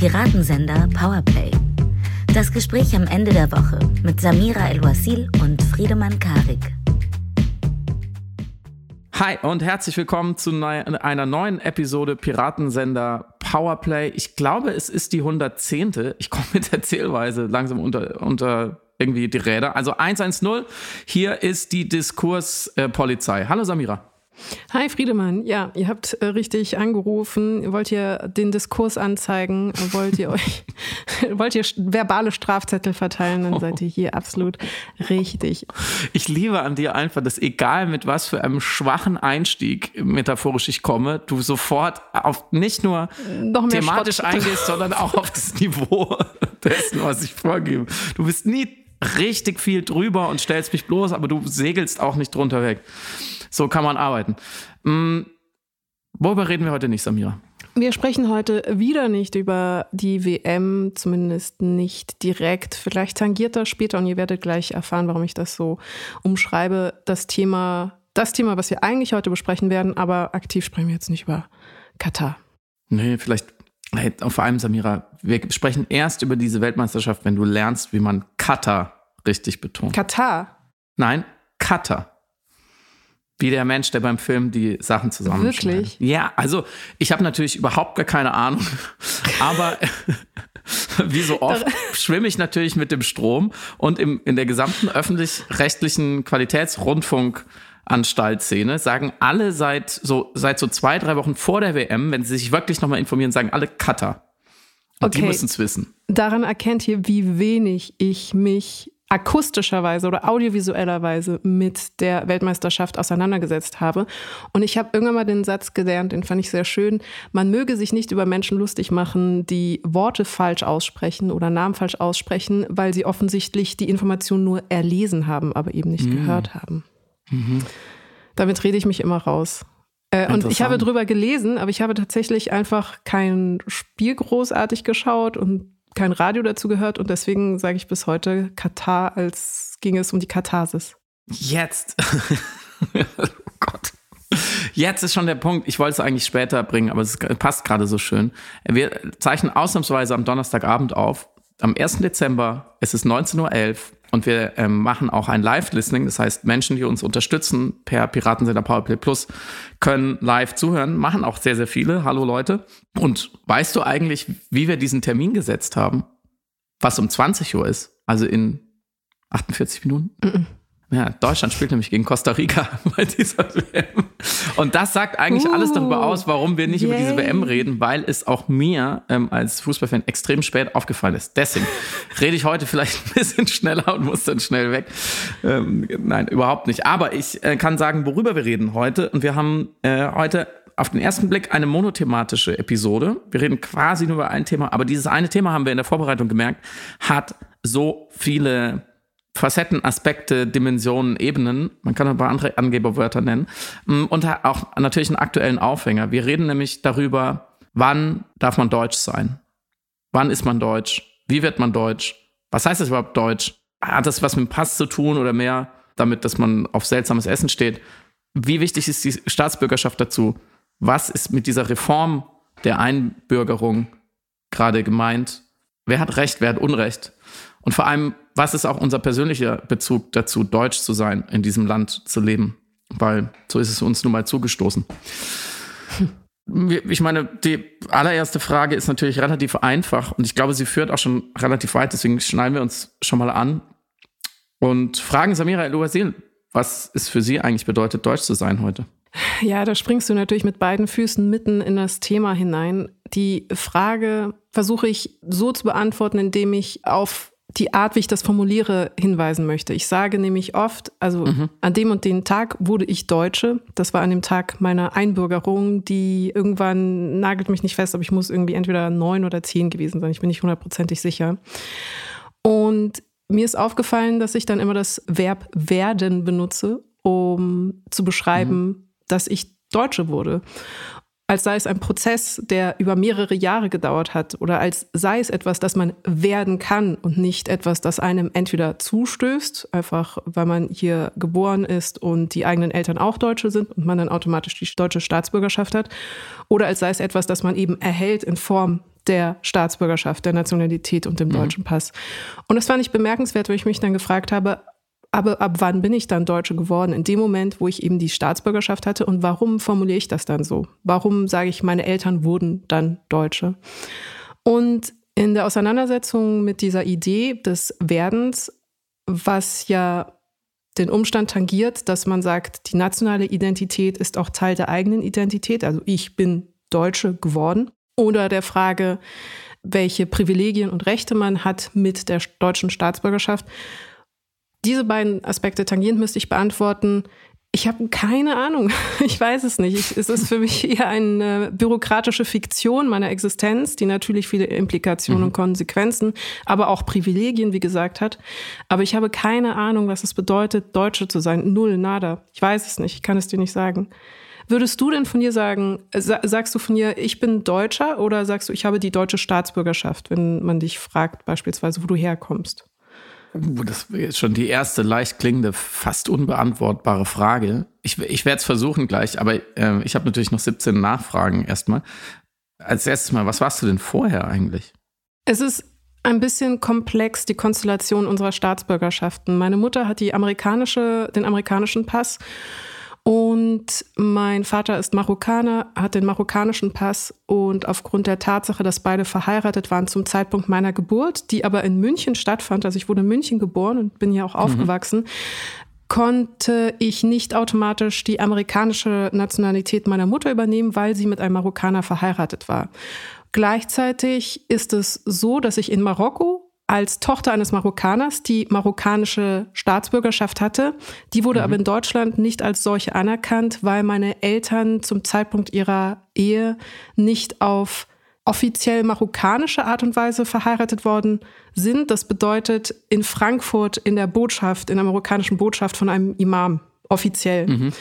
Piratensender Powerplay. Das Gespräch am Ende der Woche mit Samira El-Wasil und Friedemann Karik. Hi und herzlich willkommen zu einer neuen Episode Piratensender Powerplay. Ich glaube, es ist die 110. Ich komme mit der Zählweise langsam unter, unter irgendwie die Räder. Also 110, hier ist die Diskurspolizei. Hallo Samira. Hi Friedemann, ja, ihr habt äh, richtig angerufen. Wollt ihr den Diskurs anzeigen? Wollt ihr euch, wollt ihr verbale Strafzettel verteilen? Dann seid ihr hier absolut richtig. Ich liebe an dir einfach, dass egal mit was für einem schwachen Einstieg metaphorisch ich komme, du sofort auf nicht nur thematisch Schrott. eingehst, sondern auch auf das Niveau dessen, was ich vorgebe. Du bist nie richtig viel drüber und stellst mich bloß, aber du segelst auch nicht drunter weg. So kann man arbeiten. Hm, worüber reden wir heute nicht, Samira? Wir sprechen heute wieder nicht über die WM, zumindest nicht direkt. Vielleicht tangiert das später und ihr werdet gleich erfahren, warum ich das so umschreibe. Das Thema, das Thema, was wir eigentlich heute besprechen werden, aber aktiv sprechen wir jetzt nicht über Katar. Nee, vielleicht, hey, vor allem Samira, wir sprechen erst über diese Weltmeisterschaft, wenn du lernst, wie man Katar richtig betont. Katar? Nein, Katar. Wie der Mensch, der beim Film die Sachen zusammenschneidet. Wirklich? Ja, also ich habe natürlich überhaupt gar keine Ahnung, aber wie so oft schwimme ich natürlich mit dem Strom und im, in der gesamten öffentlich-rechtlichen Qualitätsrundfunkanstaltszene sagen alle seit so, seit so zwei, drei Wochen vor der WM, wenn sie sich wirklich nochmal informieren, sagen alle Cutter. Und okay. die müssen es wissen. Daran erkennt ihr, wie wenig ich mich akustischerweise oder audiovisuellerweise mit der Weltmeisterschaft auseinandergesetzt habe. Und ich habe irgendwann mal den Satz gelernt, den fand ich sehr schön. Man möge sich nicht über Menschen lustig machen, die Worte falsch aussprechen oder Namen falsch aussprechen, weil sie offensichtlich die Information nur erlesen haben, aber eben nicht mhm. gehört haben. Mhm. Damit rede ich mich immer raus. Äh, und ich habe drüber gelesen, aber ich habe tatsächlich einfach kein Spiel großartig geschaut und kein Radio dazu gehört und deswegen sage ich bis heute Katar, als ging es um die Katharsis. Jetzt. oh Gott. Jetzt ist schon der Punkt, ich wollte es eigentlich später bringen, aber es passt gerade so schön. Wir zeichnen ausnahmsweise am Donnerstagabend auf. Am 1. Dezember, es ist 19.11 Uhr und wir ähm, machen auch ein Live-Listening. Das heißt, Menschen, die uns unterstützen per Piratensender Powerplay Plus, können live zuhören. Machen auch sehr, sehr viele. Hallo Leute. Und weißt du eigentlich, wie wir diesen Termin gesetzt haben? Was um 20 Uhr ist? Also in 48 Minuten? Mm -mm. Ja, Deutschland spielt nämlich gegen Costa Rica bei dieser WM. Und das sagt eigentlich uh, alles darüber aus, warum wir nicht yay. über diese WM reden, weil es auch mir ähm, als Fußballfan extrem spät aufgefallen ist. Deswegen rede ich heute vielleicht ein bisschen schneller und muss dann schnell weg. Ähm, nein, überhaupt nicht. Aber ich äh, kann sagen, worüber wir reden heute. Und wir haben äh, heute auf den ersten Blick eine monothematische Episode. Wir reden quasi nur über ein Thema, aber dieses eine Thema haben wir in der Vorbereitung gemerkt, hat so viele Facetten, Aspekte, Dimensionen, Ebenen. Man kann paar andere Angeberwörter nennen. Mm, und auch natürlich einen aktuellen Aufhänger. Wir reden nämlich darüber, wann darf man Deutsch sein? Wann ist man Deutsch? Wie wird man Deutsch? Was heißt das überhaupt Deutsch? Hat das was mit dem Pass zu tun oder mehr damit, dass man auf seltsames Essen steht? Wie wichtig ist die Staatsbürgerschaft dazu? Was ist mit dieser Reform der Einbürgerung gerade gemeint? Wer hat Recht, wer hat Unrecht? Und vor allem, was ist auch unser persönlicher Bezug dazu, deutsch zu sein, in diesem Land zu leben? Weil so ist es uns nun mal zugestoßen. Ich meine, die allererste Frage ist natürlich relativ einfach und ich glaube, sie führt auch schon relativ weit, deswegen schneiden wir uns schon mal an und fragen Samira El-Ouasil, was es für sie eigentlich bedeutet, deutsch zu sein heute. Ja, da springst du natürlich mit beiden Füßen mitten in das Thema hinein. Die Frage versuche ich so zu beantworten, indem ich auf die Art, wie ich das formuliere, hinweisen möchte. Ich sage nämlich oft, also mhm. an dem und den Tag wurde ich Deutsche. Das war an dem Tag meiner Einbürgerung, die irgendwann nagelt mich nicht fest, aber ich muss irgendwie entweder neun oder zehn gewesen sein. Ich bin nicht hundertprozentig sicher. Und mir ist aufgefallen, dass ich dann immer das Verb werden benutze, um zu beschreiben, mhm. dass ich Deutsche wurde als sei es ein Prozess, der über mehrere Jahre gedauert hat oder als sei es etwas, das man werden kann und nicht etwas, das einem entweder zustößt, einfach weil man hier geboren ist und die eigenen Eltern auch Deutsche sind und man dann automatisch die deutsche Staatsbürgerschaft hat, oder als sei es etwas, das man eben erhält in Form der Staatsbürgerschaft, der Nationalität und dem mhm. deutschen Pass. Und das fand ich bemerkenswert, weil ich mich dann gefragt habe, aber ab wann bin ich dann Deutsche geworden? In dem Moment, wo ich eben die Staatsbürgerschaft hatte. Und warum formuliere ich das dann so? Warum sage ich, meine Eltern wurden dann Deutsche? Und in der Auseinandersetzung mit dieser Idee des Werdens, was ja den Umstand tangiert, dass man sagt, die nationale Identität ist auch Teil der eigenen Identität, also ich bin Deutsche geworden, oder der Frage, welche Privilegien und Rechte man hat mit der deutschen Staatsbürgerschaft. Diese beiden Aspekte tangierend müsste ich beantworten. Ich habe keine Ahnung. Ich weiß es nicht. Ich, es ist für mich eher eine bürokratische Fiktion meiner Existenz, die natürlich viele Implikationen mhm. und Konsequenzen, aber auch Privilegien, wie gesagt, hat. Aber ich habe keine Ahnung, was es bedeutet, Deutsche zu sein. Null, nada. Ich weiß es nicht. Ich kann es dir nicht sagen. Würdest du denn von dir sagen, sagst du von dir, ich bin Deutscher oder sagst du, ich habe die deutsche Staatsbürgerschaft, wenn man dich fragt, beispielsweise, wo du herkommst? Das ist schon die erste leicht klingende, fast unbeantwortbare Frage. Ich, ich werde es versuchen gleich, aber äh, ich habe natürlich noch 17 Nachfragen erstmal. Als erstes mal, was warst du denn vorher eigentlich? Es ist ein bisschen komplex, die Konstellation unserer Staatsbürgerschaften. Meine Mutter hat die amerikanische, den amerikanischen Pass und mein Vater ist Marokkaner, hat den marokkanischen Pass und aufgrund der Tatsache, dass beide verheiratet waren zum Zeitpunkt meiner Geburt, die aber in München stattfand, also ich wurde in München geboren und bin hier auch mhm. aufgewachsen, konnte ich nicht automatisch die amerikanische Nationalität meiner Mutter übernehmen, weil sie mit einem Marokkaner verheiratet war. Gleichzeitig ist es so, dass ich in Marokko als Tochter eines Marokkaners, die marokkanische Staatsbürgerschaft hatte. Die wurde mhm. aber in Deutschland nicht als solche anerkannt, weil meine Eltern zum Zeitpunkt ihrer Ehe nicht auf offiziell marokkanische Art und Weise verheiratet worden sind. Das bedeutet in Frankfurt in der Botschaft, in der marokkanischen Botschaft von einem Imam, offiziell. Mhm.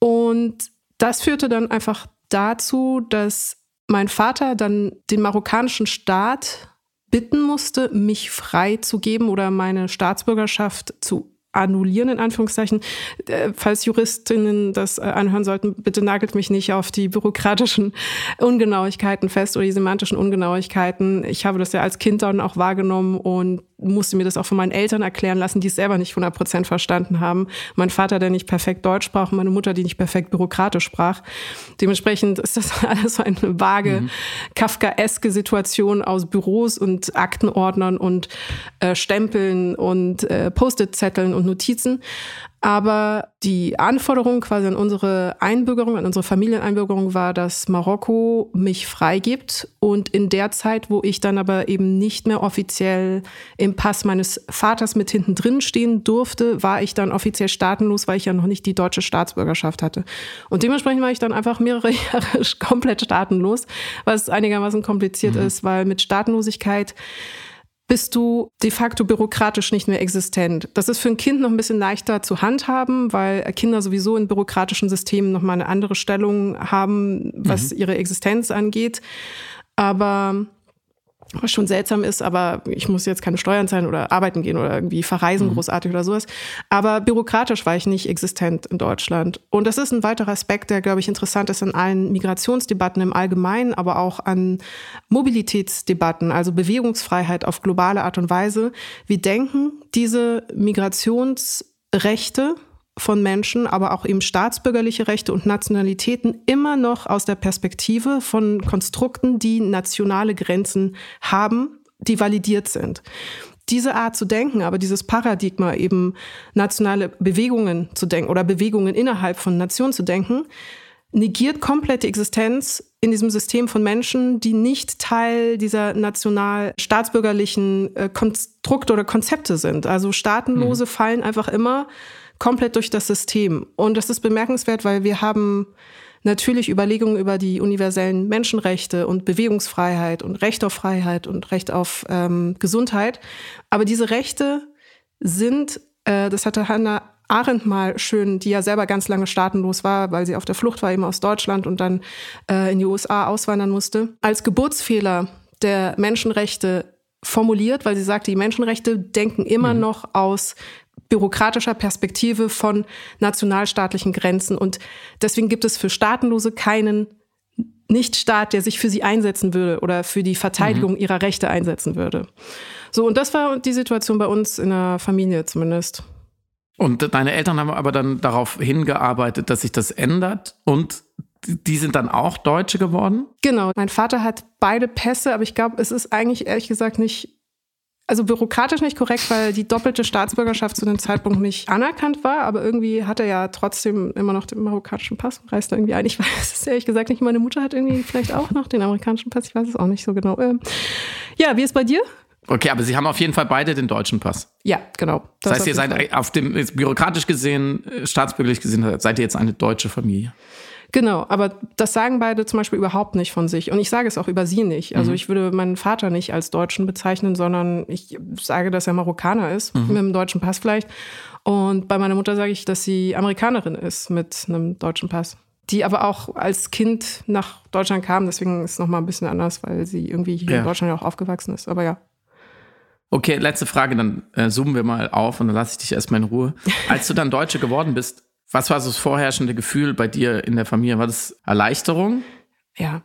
Und das führte dann einfach dazu, dass mein Vater dann den marokkanischen Staat bitten musste, mich freizugeben oder meine Staatsbürgerschaft zu annullieren, in Anführungszeichen. Äh, falls Juristinnen das äh, anhören sollten, bitte nagelt mich nicht auf die bürokratischen Ungenauigkeiten fest oder die semantischen Ungenauigkeiten. Ich habe das ja als Kind dann auch wahrgenommen und musste mir das auch von meinen Eltern erklären lassen, die es selber nicht 100 Prozent verstanden haben. Mein Vater, der nicht perfekt Deutsch sprach meine Mutter, die nicht perfekt bürokratisch sprach. Dementsprechend ist das alles so eine vage, mhm. kafkaeske Situation aus Büros und Aktenordnern und äh, Stempeln und äh, Post-it-Zetteln und Notizen. Aber die Anforderung quasi an unsere Einbürgerung, an unsere Familieneinbürgerung war, dass Marokko mich freigibt. Und in der Zeit, wo ich dann aber eben nicht mehr offiziell im Pass meines Vaters mit hinten drin stehen durfte, war ich dann offiziell staatenlos, weil ich ja noch nicht die deutsche Staatsbürgerschaft hatte. Und dementsprechend war ich dann einfach mehrere Jahre komplett staatenlos, was einigermaßen kompliziert mhm. ist, weil mit Staatenlosigkeit bist du de facto bürokratisch nicht mehr existent. Das ist für ein Kind noch ein bisschen leichter zu handhaben, weil Kinder sowieso in bürokratischen Systemen noch mal eine andere Stellung haben, was mhm. ihre Existenz angeht. Aber was schon seltsam ist, aber ich muss jetzt keine Steuern zahlen oder arbeiten gehen oder irgendwie verreisen mhm. großartig oder sowas. Aber bürokratisch war ich nicht existent in Deutschland. Und das ist ein weiterer Aspekt, der, glaube ich, interessant ist in allen Migrationsdebatten im Allgemeinen, aber auch an Mobilitätsdebatten, also Bewegungsfreiheit auf globale Art und Weise. Wir denken diese Migrationsrechte von Menschen, aber auch eben staatsbürgerliche Rechte und Nationalitäten immer noch aus der Perspektive von Konstrukten, die nationale Grenzen haben, die validiert sind. Diese Art zu denken, aber dieses Paradigma eben nationale Bewegungen zu denken oder Bewegungen innerhalb von Nationen zu denken, negiert komplett die Existenz in diesem System von Menschen, die nicht Teil dieser national-staatsbürgerlichen äh, Konstrukte oder Konzepte sind. Also Staatenlose mhm. fallen einfach immer komplett durch das System. Und das ist bemerkenswert, weil wir haben natürlich Überlegungen über die universellen Menschenrechte und Bewegungsfreiheit und Recht auf Freiheit und Recht auf ähm, Gesundheit. Aber diese Rechte sind, äh, das hatte Hannah Arendt mal schön, die ja selber ganz lange staatenlos war, weil sie auf der Flucht war eben aus Deutschland und dann äh, in die USA auswandern musste, als Geburtsfehler der Menschenrechte formuliert, weil sie sagte, die Menschenrechte denken immer mhm. noch aus bürokratischer Perspektive von nationalstaatlichen Grenzen. Und deswegen gibt es für Staatenlose keinen Nichtstaat, der sich für sie einsetzen würde oder für die Verteidigung mhm. ihrer Rechte einsetzen würde. So, und das war die Situation bei uns in der Familie zumindest. Und deine Eltern haben aber dann darauf hingearbeitet, dass sich das ändert und die sind dann auch Deutsche geworden? Genau. Mein Vater hat beide Pässe, aber ich glaube, es ist eigentlich ehrlich gesagt nicht also bürokratisch nicht korrekt, weil die doppelte Staatsbürgerschaft zu dem Zeitpunkt nicht anerkannt war, aber irgendwie hat er ja trotzdem immer noch den marokkanischen Pass und reist da irgendwie ein. Ich weiß es ehrlich gesagt nicht. Meine Mutter hat irgendwie vielleicht auch noch den amerikanischen Pass, ich weiß es auch nicht so genau. Ähm, ja, wie ist bei dir? Okay, aber Sie haben auf jeden Fall beide den deutschen Pass. Ja, genau. Das, das heißt, ihr seid auf dem bürokratisch gesehen, äh, staatsbürgerlich gesehen, seid ihr jetzt eine deutsche Familie. Genau, aber das sagen beide zum Beispiel überhaupt nicht von sich. Und ich sage es auch über sie nicht. Also mhm. ich würde meinen Vater nicht als Deutschen bezeichnen, sondern ich sage, dass er Marokkaner ist, mhm. mit einem deutschen Pass vielleicht. Und bei meiner Mutter sage ich, dass sie Amerikanerin ist mit einem deutschen Pass. Die aber auch als Kind nach Deutschland kam, deswegen ist es nochmal ein bisschen anders, weil sie irgendwie hier ja. in Deutschland ja auch aufgewachsen ist. Aber ja. Okay, letzte Frage, dann äh, zoomen wir mal auf und dann lasse ich dich erstmal in Ruhe. Als du dann Deutsche geworden bist, was war so das vorherrschende Gefühl bei dir in der Familie? War das Erleichterung? Ja,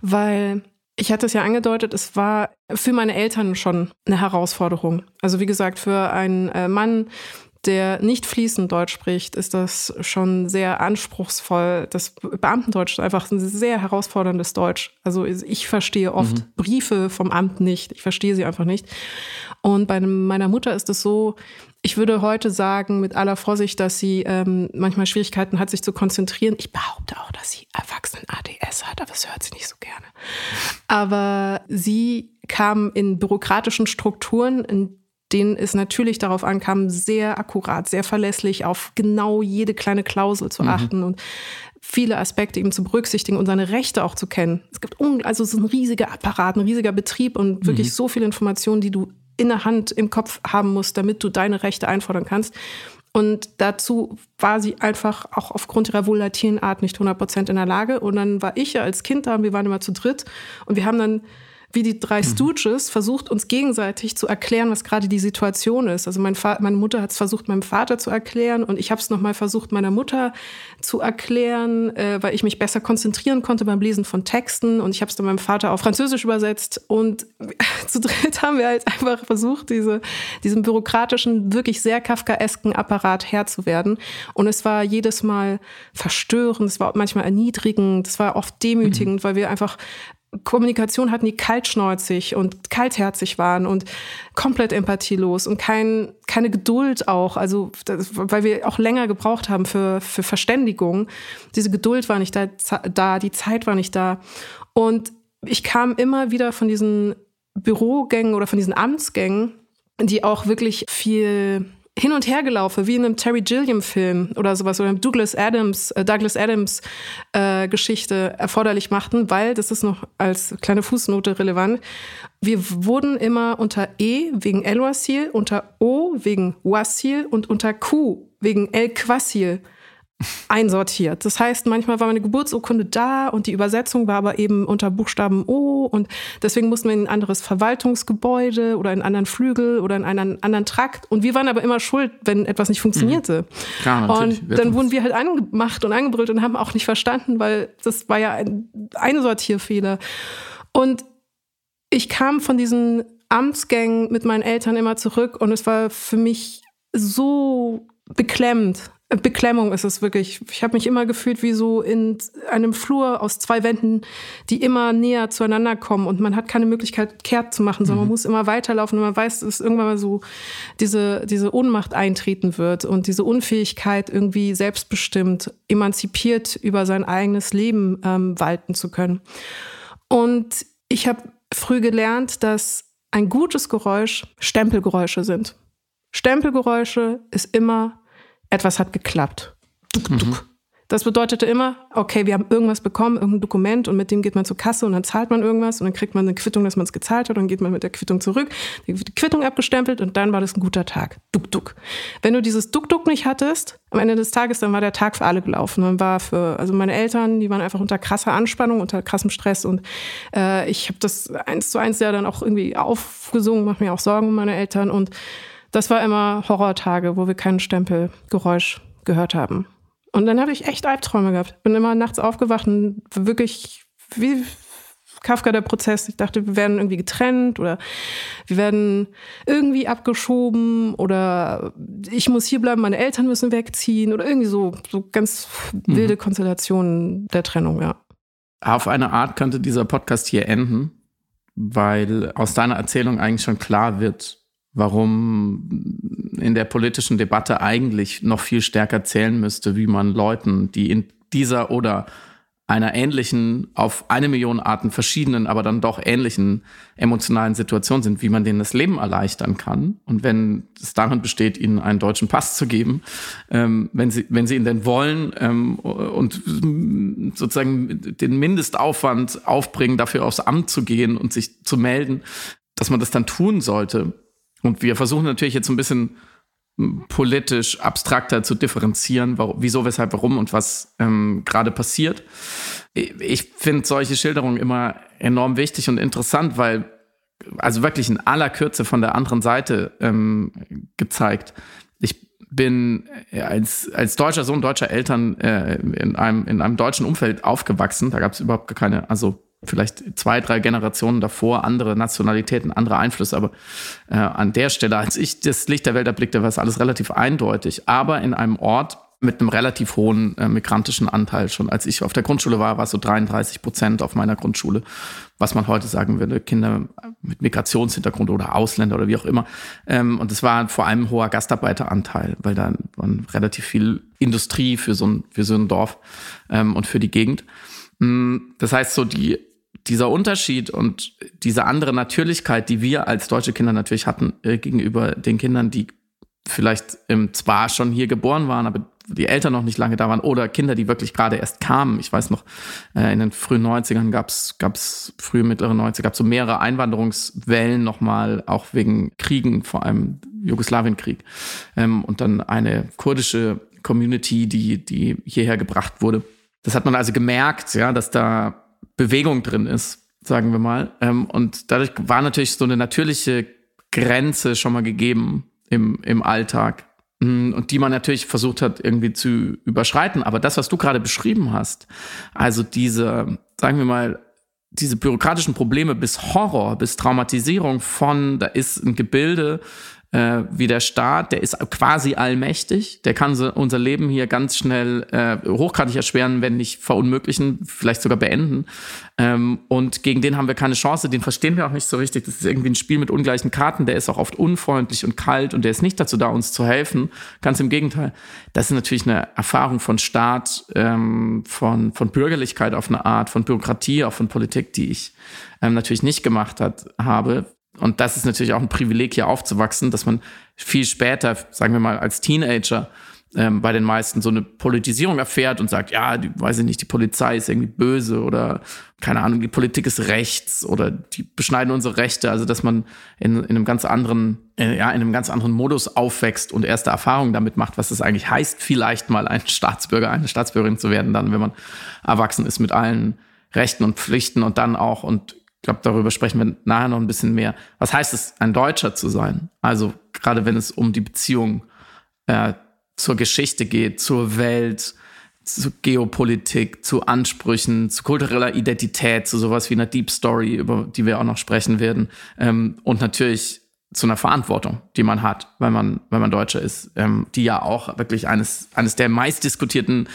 weil ich hatte es ja angedeutet, es war für meine Eltern schon eine Herausforderung. Also wie gesagt, für einen äh, Mann, der nicht fließend Deutsch spricht, ist das schon sehr anspruchsvoll. Das Beamtendeutsch ist einfach ein sehr herausforderndes Deutsch. Also ich verstehe oft mhm. Briefe vom Amt nicht. Ich verstehe sie einfach nicht. Und bei meiner Mutter ist es so, ich würde heute sagen, mit aller Vorsicht, dass sie ähm, manchmal Schwierigkeiten hat, sich zu konzentrieren. Ich behaupte auch, dass sie Erwachsenen-ADS hat, aber das hört sie nicht so gerne. Aber sie kam in bürokratischen Strukturen, in denen es natürlich darauf ankam, sehr akkurat, sehr verlässlich auf genau jede kleine Klausel zu mhm. achten und viele Aspekte eben zu berücksichtigen und seine Rechte auch zu kennen. Es gibt also es ist ein riesiger Apparat, ein riesiger Betrieb und wirklich mhm. so viele Informationen, die du in der Hand, im Kopf haben musst, damit du deine Rechte einfordern kannst. Und dazu war sie einfach auch aufgrund ihrer volatilen Art nicht 100 Prozent in der Lage. Und dann war ich ja als Kind da und wir waren immer zu dritt und wir haben dann wie die drei mhm. Stooges versucht, uns gegenseitig zu erklären, was gerade die Situation ist. Also mein meine Mutter hat es versucht, meinem Vater zu erklären und ich habe es nochmal versucht, meiner Mutter zu erklären, äh, weil ich mich besser konzentrieren konnte beim Lesen von Texten und ich habe es dann meinem Vater auf Französisch übersetzt und zu dritt haben wir halt einfach versucht, diese, diesem bürokratischen, wirklich sehr kafkaesken Apparat Herr zu werden. Und es war jedes Mal verstörend, es war manchmal erniedrigend, es war oft demütigend, mhm. weil wir einfach Kommunikation hatten, die kaltschnäuzig und kaltherzig waren und komplett empathielos und kein, keine Geduld auch, also das, weil wir auch länger gebraucht haben für, für Verständigung. Diese Geduld war nicht da, da, die Zeit war nicht da. Und ich kam immer wieder von diesen Bürogängen oder von diesen Amtsgängen, die auch wirklich viel hin und her gelaufen, wie in einem Terry Gilliam-Film oder sowas oder einem Douglas Adams, äh, Douglas Adams äh, Geschichte erforderlich machten, weil, das ist noch als kleine Fußnote relevant, wir wurden immer unter E wegen El-Wasil, unter O wegen Wasil und unter Q wegen El-Quasil einsortiert. Das heißt, manchmal war meine Geburtsurkunde da und die Übersetzung war aber eben unter Buchstaben O und deswegen mussten wir in ein anderes Verwaltungsgebäude oder in einen anderen Flügel oder in einen anderen Trakt und wir waren aber immer schuld, wenn etwas nicht funktionierte. Mhm. Klar, und dann wurden wir halt angemacht und angebrüllt und haben auch nicht verstanden, weil das war ja ein Einsortierfehler. Und ich kam von diesen Amtsgängen mit meinen Eltern immer zurück und es war für mich so beklemmend, Beklemmung ist es wirklich. Ich habe mich immer gefühlt wie so in einem Flur aus zwei Wänden, die immer näher zueinander kommen und man hat keine Möglichkeit, kehrt zu machen, sondern mhm. man muss immer weiterlaufen und man weiß, dass irgendwann mal so diese, diese Ohnmacht eintreten wird und diese Unfähigkeit, irgendwie selbstbestimmt, emanzipiert über sein eigenes Leben ähm, walten zu können. Und ich habe früh gelernt, dass ein gutes Geräusch Stempelgeräusche sind. Stempelgeräusche ist immer etwas hat geklappt. Duk, duk. Mhm. Das bedeutete immer, okay, wir haben irgendwas bekommen, irgendein Dokument und mit dem geht man zur Kasse und dann zahlt man irgendwas und dann kriegt man eine Quittung, dass man es gezahlt hat und dann geht man mit der Quittung zurück, die Quittung abgestempelt und dann war das ein guter Tag. Duk, duk. Wenn du dieses Duk, duk nicht hattest, am Ende des Tages, dann war der Tag für alle gelaufen. Dann war für, also meine Eltern, die waren einfach unter krasser Anspannung, unter krassem Stress und äh, ich habe das eins zu eins ja dann auch irgendwie aufgesungen, mache mir auch Sorgen um meine Eltern und das war immer Horrortage, wo wir kein Stempelgeräusch gehört haben. Und dann habe ich echt Albträume gehabt. Bin immer nachts aufgewacht und wirklich wie Kafka der Prozess. Ich dachte, wir werden irgendwie getrennt oder wir werden irgendwie abgeschoben oder ich muss hier bleiben, meine Eltern müssen wegziehen oder irgendwie so, so ganz wilde mhm. Konstellationen der Trennung, ja. Auf eine Art könnte dieser Podcast hier enden, weil aus deiner Erzählung eigentlich schon klar wird, warum in der politischen Debatte eigentlich noch viel stärker zählen müsste, wie man Leuten, die in dieser oder einer ähnlichen, auf eine Million Arten verschiedenen, aber dann doch ähnlichen emotionalen Situation sind, wie man denen das Leben erleichtern kann. Und wenn es darin besteht, ihnen einen deutschen Pass zu geben, ähm, wenn, sie, wenn sie ihn denn wollen ähm, und sozusagen den Mindestaufwand aufbringen, dafür aufs Amt zu gehen und sich zu melden, dass man das dann tun sollte. Und wir versuchen natürlich jetzt so ein bisschen politisch abstrakter zu differenzieren, wieso, weshalb, warum und was ähm, gerade passiert. Ich finde solche Schilderungen immer enorm wichtig und interessant, weil also wirklich in aller Kürze von der anderen Seite ähm, gezeigt. Ich bin als, als deutscher Sohn deutscher Eltern äh, in, einem, in einem deutschen Umfeld aufgewachsen. Da gab es überhaupt keine, also vielleicht zwei, drei Generationen davor andere Nationalitäten, andere Einflüsse. Aber äh, an der Stelle, als ich das Licht der Welt erblickte, war es alles relativ eindeutig. Aber in einem Ort mit einem relativ hohen äh, migrantischen Anteil. Schon als ich auf der Grundschule war, war es so 33 Prozent auf meiner Grundschule, was man heute sagen würde, Kinder mit Migrationshintergrund oder Ausländer oder wie auch immer. Ähm, und es war vor allem ein hoher Gastarbeiteranteil, weil da war relativ viel Industrie für so ein, für so ein Dorf ähm, und für die Gegend. Mm, das heißt, so die dieser Unterschied und diese andere Natürlichkeit, die wir als deutsche Kinder natürlich hatten äh, gegenüber den Kindern, die vielleicht ähm, zwar schon hier geboren waren, aber die Eltern noch nicht lange da waren oder Kinder, die wirklich gerade erst kamen. Ich weiß noch, äh, in den frühen 90ern gab es gab's frühe, mittlere 90er, gab es so mehrere Einwanderungswellen nochmal, auch wegen Kriegen, vor allem Jugoslawienkrieg. Ähm, und dann eine kurdische Community, die, die hierher gebracht wurde. Das hat man also gemerkt, ja, dass da Bewegung drin ist, sagen wir mal. Ähm, und dadurch war natürlich so eine natürliche Grenze schon mal gegeben im, im Alltag. Mm, und die man natürlich versucht hat, irgendwie zu überschreiten. Aber das, was du gerade beschrieben hast, also diese, sagen wir mal, diese bürokratischen Probleme bis Horror, bis Traumatisierung von, da ist ein Gebilde, äh, wie der Staat, der ist quasi allmächtig, der kann so unser Leben hier ganz schnell äh, hochgradig erschweren, wenn nicht verunmöglichen, vielleicht sogar beenden. Ähm, und gegen den haben wir keine Chance, den verstehen wir auch nicht so richtig. Das ist irgendwie ein Spiel mit ungleichen Karten, der ist auch oft unfreundlich und kalt und der ist nicht dazu da, uns zu helfen. Ganz im Gegenteil. Das ist natürlich eine Erfahrung von Staat, ähm, von, von Bürgerlichkeit auf eine Art, von Bürokratie, auch von Politik, die ich ähm, natürlich nicht gemacht hat, habe und das ist natürlich auch ein Privileg, hier aufzuwachsen, dass man viel später, sagen wir mal, als Teenager ähm, bei den meisten so eine Politisierung erfährt und sagt, ja, die, weiß ich nicht, die Polizei ist irgendwie böse oder keine Ahnung, die Politik ist rechts oder die beschneiden unsere Rechte. Also dass man in, in einem ganz anderen, äh, ja, in einem ganz anderen Modus aufwächst und erste Erfahrungen damit macht, was es eigentlich heißt, vielleicht mal ein Staatsbürger, eine Staatsbürgerin zu werden, dann, wenn man erwachsen ist mit allen Rechten und Pflichten und dann auch und ich glaube, darüber sprechen wir nachher noch ein bisschen mehr. Was heißt es, ein Deutscher zu sein? Also gerade wenn es um die Beziehung äh, zur Geschichte geht, zur Welt, zu Geopolitik, zu Ansprüchen, zu kultureller Identität, zu sowas wie einer Deep Story, über die wir auch noch sprechen werden. Ähm, und natürlich zu einer Verantwortung, die man hat, weil man, weil man Deutscher ist, ähm, die ja auch wirklich eines, eines der meistdiskutierten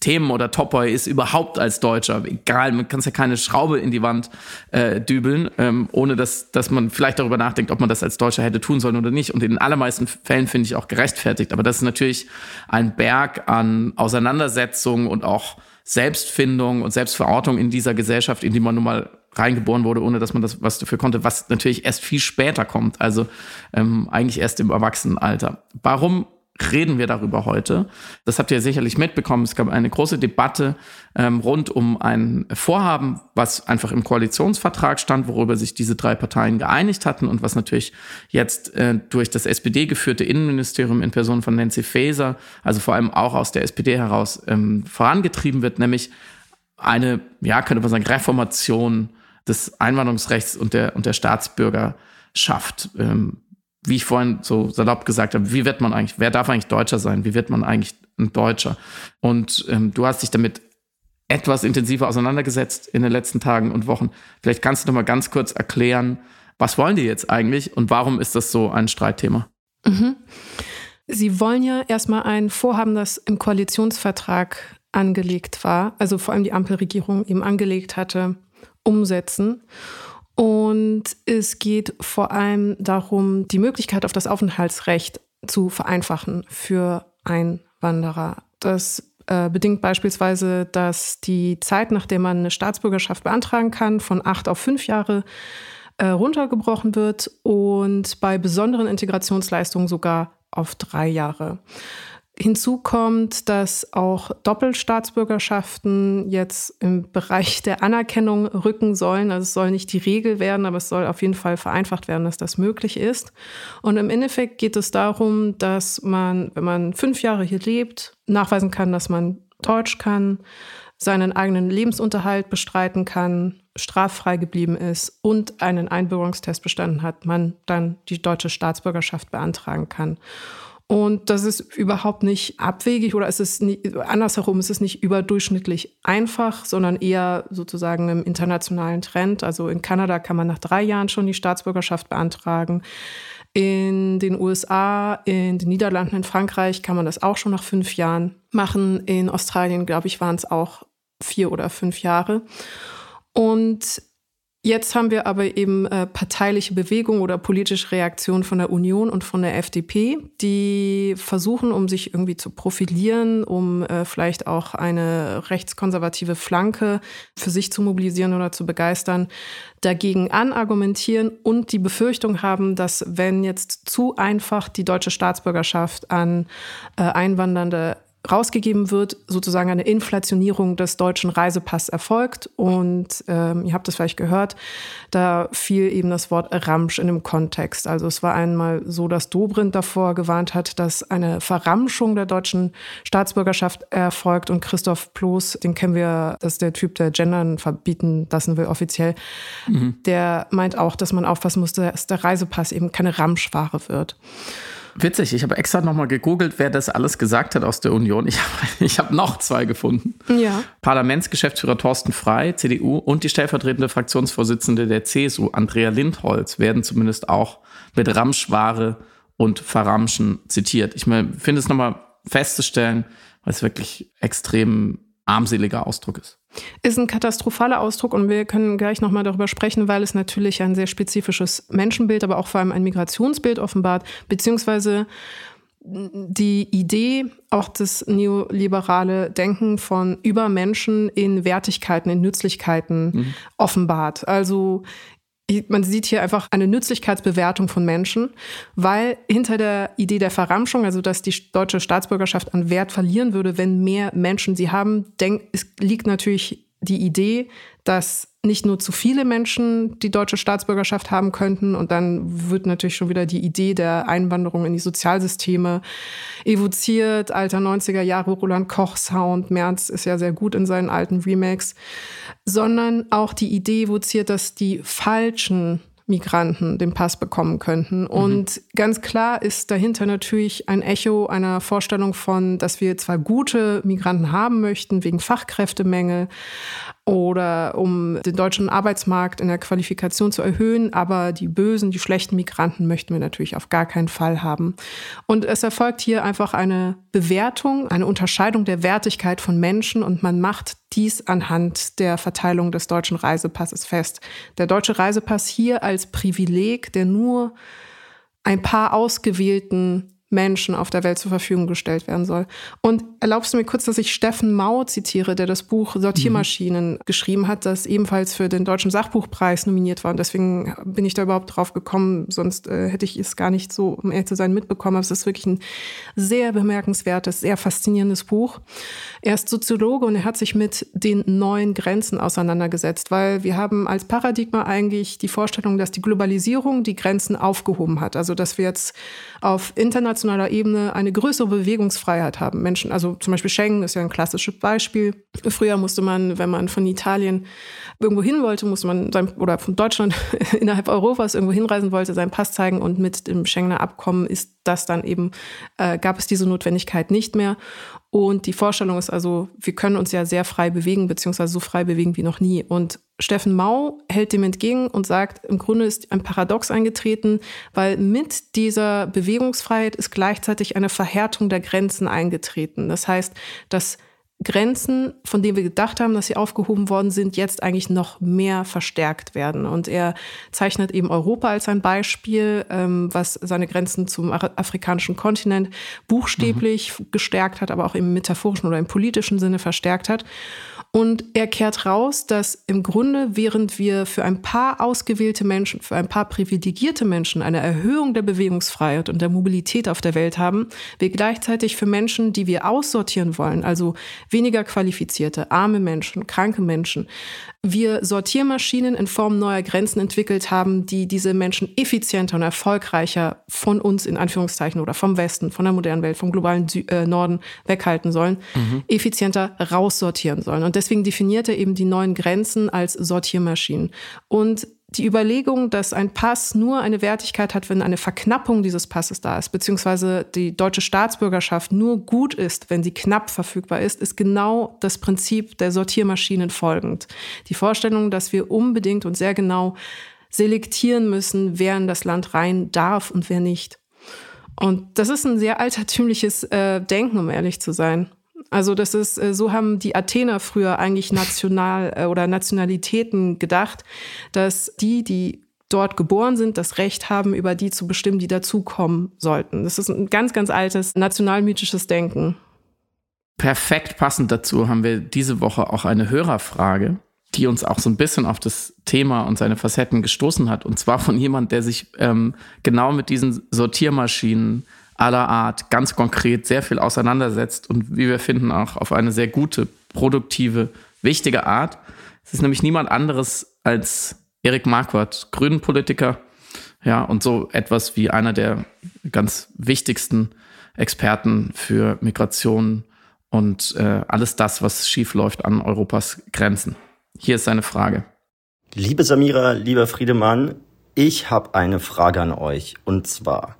Themen oder Topoi ist überhaupt als Deutscher. Egal, man kann ja keine Schraube in die Wand äh, dübeln, ähm, ohne dass, dass man vielleicht darüber nachdenkt, ob man das als Deutscher hätte tun sollen oder nicht. Und in den allermeisten Fällen finde ich auch gerechtfertigt. Aber das ist natürlich ein Berg an Auseinandersetzungen und auch Selbstfindung und Selbstverortung in dieser Gesellschaft, in die man nun mal reingeboren wurde, ohne dass man das was dafür konnte, was natürlich erst viel später kommt, also ähm, eigentlich erst im Erwachsenenalter. Warum reden wir darüber heute? Das habt ihr sicherlich mitbekommen. Es gab eine große Debatte ähm, rund um ein Vorhaben, was einfach im Koalitionsvertrag stand, worüber sich diese drei Parteien geeinigt hatten und was natürlich jetzt äh, durch das SPD geführte Innenministerium in Person von Nancy Faeser, also vor allem auch aus der SPD heraus, ähm, vorangetrieben wird, nämlich eine, ja, könnte man sagen, Reformation des Einwanderungsrechts und der, und der Staatsbürgerschaft. Ähm, wie ich vorhin so salopp gesagt habe, wie wird man eigentlich, wer darf eigentlich Deutscher sein? Wie wird man eigentlich ein Deutscher? Und ähm, du hast dich damit etwas intensiver auseinandergesetzt in den letzten Tagen und Wochen. Vielleicht kannst du noch mal ganz kurz erklären, was wollen die jetzt eigentlich und warum ist das so ein Streitthema? Mhm. Sie wollen ja erstmal ein Vorhaben, das im Koalitionsvertrag angelegt war, also vor allem die Ampelregierung eben angelegt hatte, umsetzen. Und es geht vor allem darum, die Möglichkeit auf das Aufenthaltsrecht zu vereinfachen für Einwanderer. Das äh, bedingt beispielsweise, dass die Zeit, nach der man eine Staatsbürgerschaft beantragen kann, von acht auf fünf Jahre äh, runtergebrochen wird und bei besonderen Integrationsleistungen sogar auf drei Jahre. Hinzu kommt, dass auch Doppelstaatsbürgerschaften jetzt im Bereich der Anerkennung rücken sollen. Also es soll nicht die Regel werden, aber es soll auf jeden Fall vereinfacht werden, dass das möglich ist. Und im Endeffekt geht es darum, dass man, wenn man fünf Jahre hier lebt, nachweisen kann, dass man Deutsch kann, seinen eigenen Lebensunterhalt bestreiten kann, straffrei geblieben ist und einen Einbürgerungstest bestanden hat, man dann die deutsche Staatsbürgerschaft beantragen kann. Und das ist überhaupt nicht abwegig oder es ist nicht, andersherum, es ist nicht überdurchschnittlich einfach, sondern eher sozusagen im internationalen Trend. Also in Kanada kann man nach drei Jahren schon die Staatsbürgerschaft beantragen. In den USA, in den Niederlanden, in Frankreich kann man das auch schon nach fünf Jahren machen. In Australien, glaube ich, waren es auch vier oder fünf Jahre. Und Jetzt haben wir aber eben äh, parteiliche Bewegung oder politische Reaktion von der Union und von der FDP, die versuchen, um sich irgendwie zu profilieren, um äh, vielleicht auch eine rechtskonservative Flanke für sich zu mobilisieren oder zu begeistern, dagegen anargumentieren und die Befürchtung haben, dass wenn jetzt zu einfach die deutsche Staatsbürgerschaft an äh, Einwandernde rausgegeben wird, sozusagen eine Inflationierung des deutschen Reisepass erfolgt. Und ähm, ihr habt es vielleicht gehört, da fiel eben das Wort Ramsch in dem Kontext. Also es war einmal so, dass Dobrindt davor gewarnt hat, dass eine Verramschung der deutschen Staatsbürgerschaft erfolgt. Und Christoph Ploß, den kennen wir, das ist der Typ, der Gendern verbieten lassen will offiziell, mhm. der meint auch, dass man aufpassen muss, dass der Reisepass eben keine Ramschware wird. Witzig, ich habe extra nochmal gegoogelt, wer das alles gesagt hat aus der Union. Ich habe ich hab noch zwei gefunden. Ja. Parlamentsgeschäftsführer Thorsten Frei, CDU, und die stellvertretende Fraktionsvorsitzende der CSU, Andrea Lindholz, werden zumindest auch mit Ramschware und Verramschen zitiert. Ich finde es nochmal festzustellen, weil es wirklich extrem armseliger Ausdruck ist. Ist ein katastrophaler Ausdruck und wir können gleich nochmal darüber sprechen, weil es natürlich ein sehr spezifisches Menschenbild, aber auch vor allem ein Migrationsbild offenbart, beziehungsweise die Idee, auch das neoliberale Denken von Übermenschen in Wertigkeiten, in Nützlichkeiten mhm. offenbart. Also man sieht hier einfach eine Nützlichkeitsbewertung von Menschen, weil hinter der Idee der Verramschung, also dass die deutsche Staatsbürgerschaft an Wert verlieren würde, wenn mehr Menschen sie haben, denk, es liegt natürlich die Idee, dass nicht nur zu viele Menschen die deutsche Staatsbürgerschaft haben könnten und dann wird natürlich schon wieder die Idee der Einwanderung in die Sozialsysteme evoziert. Alter 90er Jahre Roland Koch Sound, Merz ist ja sehr gut in seinen alten Remakes, sondern auch die Idee evoziert, dass die falschen Migranten den Pass bekommen könnten. Mhm. Und ganz klar ist dahinter natürlich ein Echo einer Vorstellung von, dass wir zwar gute Migranten haben möchten wegen Fachkräftemängel, oder um den deutschen Arbeitsmarkt in der Qualifikation zu erhöhen. Aber die bösen, die schlechten Migranten möchten wir natürlich auf gar keinen Fall haben. Und es erfolgt hier einfach eine Bewertung, eine Unterscheidung der Wertigkeit von Menschen und man macht dies anhand der Verteilung des deutschen Reisepasses fest. Der deutsche Reisepass hier als Privileg, der nur ein paar ausgewählten Menschen auf der Welt zur Verfügung gestellt werden soll. Und erlaubst du mir kurz, dass ich Steffen Mau zitiere, der das Buch Sortiermaschinen mhm. geschrieben hat, das ebenfalls für den Deutschen Sachbuchpreis nominiert war. Und deswegen bin ich da überhaupt drauf gekommen, sonst äh, hätte ich es gar nicht so, um ehrlich zu sein, mitbekommen. Aber es ist wirklich ein sehr bemerkenswertes, sehr faszinierendes Buch. Er ist Soziologe und er hat sich mit den neuen Grenzen auseinandergesetzt, weil wir haben als Paradigma eigentlich die Vorstellung, dass die Globalisierung die Grenzen aufgehoben hat. Also dass wir jetzt auf internationaler Ebene eine größere Bewegungsfreiheit haben. Menschen, also zum Beispiel Schengen ist ja ein klassisches Beispiel. Früher musste man, wenn man von Italien irgendwo hin wollte, musste man sein, oder von Deutschland innerhalb Europas irgendwo hinreisen wollte, seinen Pass zeigen und mit dem Schengener Abkommen ist das dann eben, äh, gab es diese Notwendigkeit nicht mehr. Und die Vorstellung ist also, wir können uns ja sehr frei bewegen, beziehungsweise so frei bewegen wie noch nie. Und Steffen Mau hält dem entgegen und sagt, im Grunde ist ein Paradox eingetreten, weil mit dieser Bewegungsfreiheit ist gleichzeitig eine Verhärtung der Grenzen eingetreten. Das heißt, dass Grenzen, von denen wir gedacht haben, dass sie aufgehoben worden sind, jetzt eigentlich noch mehr verstärkt werden. Und er zeichnet eben Europa als ein Beispiel, ähm, was seine Grenzen zum afrikanischen Kontinent buchstäblich mhm. gestärkt hat, aber auch im metaphorischen oder im politischen Sinne verstärkt hat. Und er kehrt raus, dass im Grunde, während wir für ein paar ausgewählte Menschen, für ein paar privilegierte Menschen eine Erhöhung der Bewegungsfreiheit und der Mobilität auf der Welt haben, wir gleichzeitig für Menschen, die wir aussortieren wollen, also weniger qualifizierte, arme Menschen, kranke Menschen, wir Sortiermaschinen in Form neuer Grenzen entwickelt haben, die diese Menschen effizienter und erfolgreicher von uns in Anführungszeichen oder vom Westen, von der modernen Welt, vom globalen Sü äh, Norden weghalten sollen, mhm. effizienter raussortieren sollen. Und deswegen definiert er eben die neuen Grenzen als Sortiermaschinen. Und die Überlegung, dass ein Pass nur eine Wertigkeit hat, wenn eine Verknappung dieses Passes da ist, beziehungsweise die deutsche Staatsbürgerschaft nur gut ist, wenn sie knapp verfügbar ist, ist genau das Prinzip der Sortiermaschinen folgend. Die Vorstellung, dass wir unbedingt und sehr genau selektieren müssen, wer in das Land rein darf und wer nicht. Und das ist ein sehr altertümliches äh, Denken, um ehrlich zu sein. Also das ist, äh, so haben die Athener früher eigentlich national äh, oder Nationalitäten gedacht, dass die, die dort geboren sind, das Recht haben, über die zu bestimmen, die dazukommen sollten. Das ist ein ganz, ganz altes nationalmythisches Denken. Perfekt passend dazu haben wir diese Woche auch eine Hörerfrage, die uns auch so ein bisschen auf das Thema und seine Facetten gestoßen hat. Und zwar von jemand, der sich ähm, genau mit diesen Sortiermaschinen aller Art ganz konkret sehr viel auseinandersetzt und wie wir finden auch auf eine sehr gute, produktive, wichtige Art. Es ist nämlich niemand anderes als Erik Marquardt, Grünen-Politiker, ja, und so etwas wie einer der ganz wichtigsten Experten für Migration und äh, alles das, was schief läuft an Europas Grenzen. Hier ist seine Frage. Liebe Samira, lieber Friedemann, ich habe eine Frage an euch. Und zwar,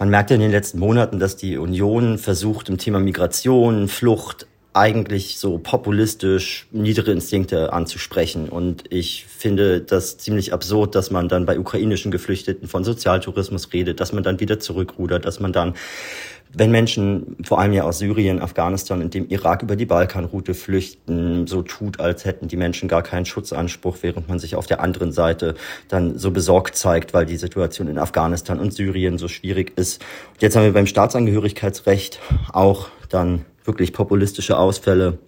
man merkt ja in den letzten Monaten, dass die Union versucht, im Thema Migration, Flucht eigentlich so populistisch niedere Instinkte anzusprechen. Und ich finde das ziemlich absurd, dass man dann bei ukrainischen Geflüchteten von Sozialtourismus redet, dass man dann wieder zurückrudert, dass man dann wenn Menschen, vor allem ja aus Syrien, Afghanistan und dem Irak über die Balkanroute flüchten, so tut, als hätten die Menschen gar keinen Schutzanspruch, während man sich auf der anderen Seite dann so besorgt zeigt, weil die Situation in Afghanistan und Syrien so schwierig ist. Und jetzt haben wir beim Staatsangehörigkeitsrecht auch dann wirklich populistische Ausfälle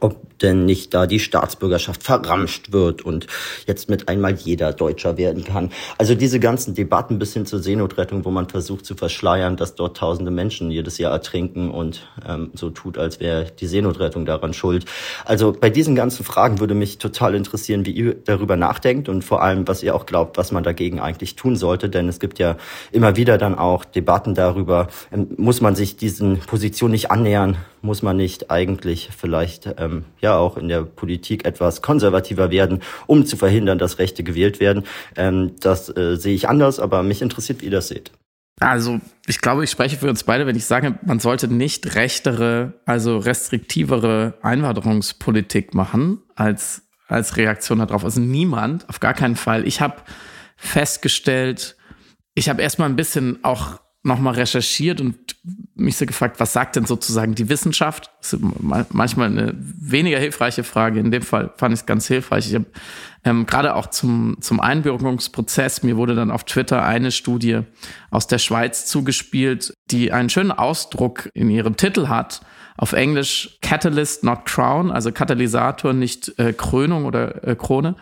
ob denn nicht da die Staatsbürgerschaft verramscht wird und jetzt mit einmal jeder Deutscher werden kann. Also diese ganzen Debatten bis hin zur Seenotrettung, wo man versucht zu verschleiern, dass dort tausende Menschen jedes Jahr ertrinken und ähm, so tut, als wäre die Seenotrettung daran schuld. Also bei diesen ganzen Fragen würde mich total interessieren, wie ihr darüber nachdenkt und vor allem, was ihr auch glaubt, was man dagegen eigentlich tun sollte. Denn es gibt ja immer wieder dann auch Debatten darüber, ähm, muss man sich diesen Positionen nicht annähern, muss man nicht eigentlich vielleicht ähm, ja auch in der Politik etwas konservativer werden, um zu verhindern, dass Rechte gewählt werden. Ähm, das äh, sehe ich anders, aber mich interessiert, wie ihr das seht. Also ich glaube, ich spreche für uns beide, wenn ich sage, man sollte nicht rechtere, also restriktivere Einwanderungspolitik machen als, als Reaktion darauf. Also niemand, auf gar keinen Fall. Ich habe festgestellt, ich habe erstmal ein bisschen auch nochmal recherchiert und mich so gefragt, was sagt denn sozusagen die Wissenschaft? Das ist manchmal eine weniger hilfreiche Frage. In dem Fall fand ich es ganz hilfreich. Ich habe ähm, gerade auch zum, zum Einbürgerungsprozess, mir wurde dann auf Twitter eine Studie aus der Schweiz zugespielt, die einen schönen Ausdruck in ihrem Titel hat, auf Englisch Catalyst, not Crown, also Katalysator, nicht äh, Krönung oder äh, Krone.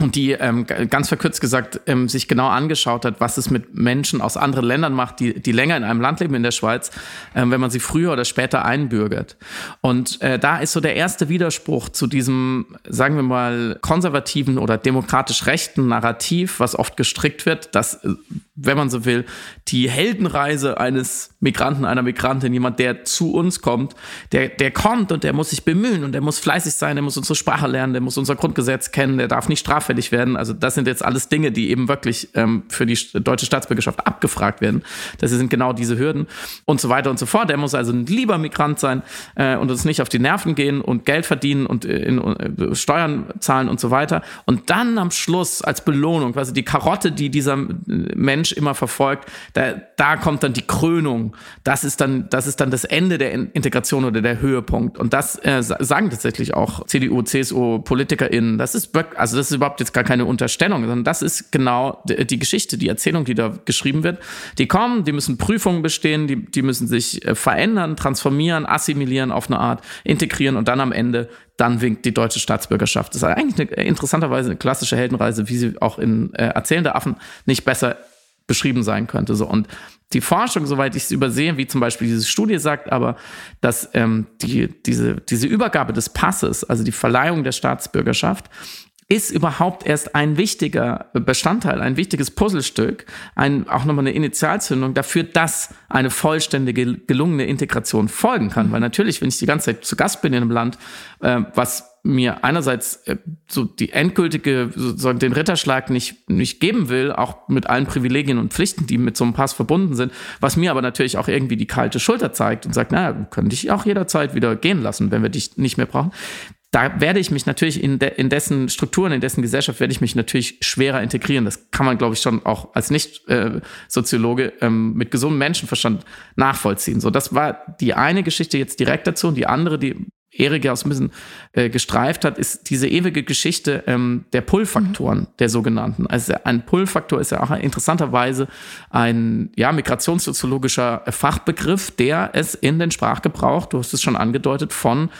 Und die ähm, ganz verkürzt gesagt ähm, sich genau angeschaut hat, was es mit Menschen aus anderen Ländern macht, die, die länger in einem Land leben in der Schweiz, ähm, wenn man sie früher oder später einbürgert. Und äh, da ist so der erste Widerspruch zu diesem, sagen wir mal, konservativen oder demokratisch rechten Narrativ, was oft gestrickt wird, dass, äh, wenn man so will, die Heldenreise eines Migranten, einer Migrantin, jemand, der zu uns kommt, der, der kommt und der muss sich bemühen und der muss fleißig sein, der muss unsere Sprache lernen, der muss unser Grundgesetz kennen, der darf nicht straffällig werden. Also das sind jetzt alles Dinge, die eben wirklich ähm, für die deutsche Staatsbürgerschaft abgefragt werden. Das sind genau diese Hürden und so weiter und so fort. Der muss also ein lieber Migrant sein äh, und uns nicht auf die Nerven gehen und Geld verdienen und äh, in, in, äh, Steuern zahlen und so weiter. Und dann am Schluss als Belohnung, quasi die Karotte, die dieser Mensch immer verfolgt, da, da kommt dann die Krönung. Das ist dann, das ist dann das Ende der Integration oder der Höhepunkt. Und das äh, sagen tatsächlich auch CDU, CSU, PolitikerInnen. Das ist also das ist überhaupt jetzt gar keine Unterstellung, sondern das ist genau die Geschichte, die Erzählung, die da geschrieben wird. Die kommen, die müssen Prüfungen bestehen, die, die müssen sich äh, verändern, transformieren, assimilieren auf eine Art, integrieren und dann am Ende, dann winkt die deutsche Staatsbürgerschaft. Das ist eigentlich eine, interessanterweise eine klassische Heldenreise, wie sie auch in äh, Erzählende Affen nicht besser beschrieben sein könnte. So. Und die Forschung, soweit ich es übersehe, wie zum Beispiel diese Studie sagt, aber dass ähm, die, diese, diese Übergabe des Passes, also die Verleihung der Staatsbürgerschaft, ist überhaupt erst ein wichtiger Bestandteil, ein wichtiges Puzzlestück, ein, auch nochmal eine Initialzündung dafür, dass eine vollständige, gelungene Integration folgen kann. Weil natürlich, wenn ich die ganze Zeit zu Gast bin in einem Land, äh, was mir einerseits äh, so die endgültige, sozusagen den Ritterschlag nicht, nicht geben will, auch mit allen Privilegien und Pflichten, die mit so einem Pass verbunden sind, was mir aber natürlich auch irgendwie die kalte Schulter zeigt und sagt, naja, wir können dich auch jederzeit wieder gehen lassen, wenn wir dich nicht mehr brauchen da werde ich mich natürlich in, de, in dessen Strukturen, in dessen Gesellschaft werde ich mich natürlich schwerer integrieren. Das kann man, glaube ich, schon auch als Nicht-Soziologe ähm, mit gesundem Menschenverstand nachvollziehen. So, das war die eine Geschichte jetzt direkt dazu und die andere, die Erik ja auch ein bisschen äh, gestreift hat, ist diese ewige Geschichte ähm, der Pull-Faktoren, mhm. der sogenannten. Also ein Pull-Faktor ist ja auch interessanterweise ein ja, migrationssoziologischer Fachbegriff, der es in den Sprachgebrauch, du hast es schon angedeutet, von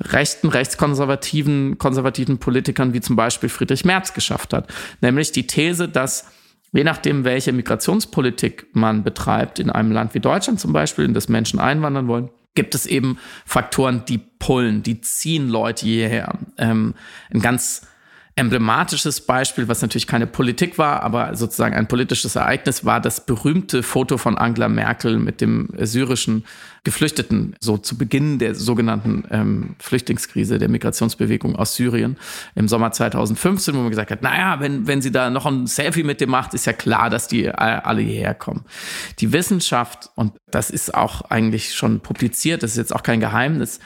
rechten, rechtskonservativen, konservativen Politikern wie zum Beispiel Friedrich Merz geschafft hat. Nämlich die These, dass je nachdem, welche Migrationspolitik man betreibt, in einem Land wie Deutschland zum Beispiel, in das Menschen einwandern wollen, gibt es eben Faktoren, die pullen, die ziehen Leute hierher. Ähm, ein ganz emblematisches Beispiel, was natürlich keine Politik war, aber sozusagen ein politisches Ereignis, war das berühmte Foto von Angela Merkel mit dem syrischen Geflüchteten, so zu Beginn der sogenannten ähm, Flüchtlingskrise, der Migrationsbewegung aus Syrien im Sommer 2015, wo man gesagt hat, naja, wenn, wenn sie da noch ein Selfie mit dem macht, ist ja klar, dass die alle hierher kommen. Die Wissenschaft, und das ist auch eigentlich schon publiziert, das ist jetzt auch kein Geheimnis,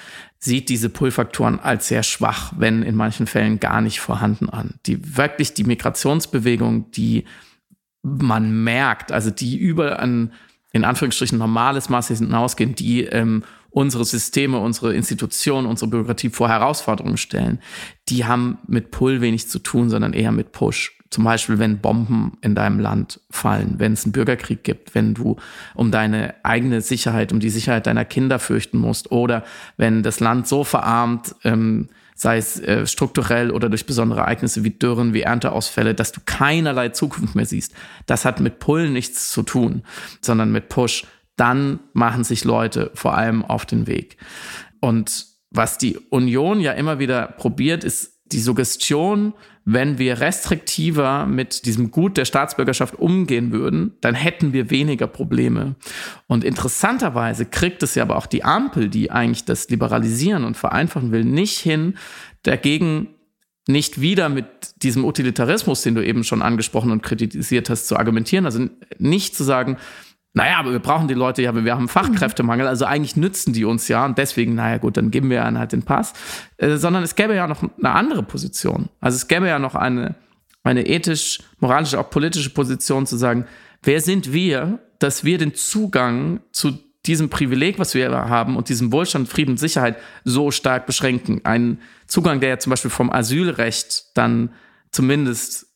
sieht diese Pull-Faktoren als sehr schwach, wenn in manchen Fällen gar nicht vorhanden an. Die wirklich die Migrationsbewegung, die man merkt, also die über ein in Anführungsstrichen normales Maß hinausgehen, die ähm, unsere Systeme, unsere Institutionen, unsere Bürokratie vor Herausforderungen stellen, die haben mit Pull wenig zu tun, sondern eher mit Push. Zum Beispiel, wenn Bomben in deinem Land fallen, wenn es einen Bürgerkrieg gibt, wenn du um deine eigene Sicherheit, um die Sicherheit deiner Kinder fürchten musst oder wenn das Land so verarmt, ähm, sei es äh, strukturell oder durch besondere Ereignisse wie Dürren, wie Ernteausfälle, dass du keinerlei Zukunft mehr siehst. Das hat mit Pull nichts zu tun, sondern mit Push. Dann machen sich Leute vor allem auf den Weg. Und was die Union ja immer wieder probiert, ist die Suggestion, wenn wir restriktiver mit diesem Gut der Staatsbürgerschaft umgehen würden, dann hätten wir weniger Probleme. Und interessanterweise kriegt es ja aber auch die Ampel, die eigentlich das liberalisieren und vereinfachen will, nicht hin, dagegen nicht wieder mit diesem Utilitarismus, den du eben schon angesprochen und kritisiert hast, zu argumentieren. Also nicht zu sagen, naja, aber wir brauchen die Leute ja, wir haben Fachkräftemangel, also eigentlich nützen die uns ja und deswegen, naja gut, dann geben wir ihnen halt den Pass. Äh, sondern es gäbe ja noch eine andere Position. Also es gäbe ja noch eine, eine ethisch, moralische, auch politische Position zu sagen, wer sind wir, dass wir den Zugang zu diesem Privileg, was wir haben und diesem Wohlstand, Frieden, Sicherheit so stark beschränken. Ein Zugang, der ja zum Beispiel vom Asylrecht dann zumindest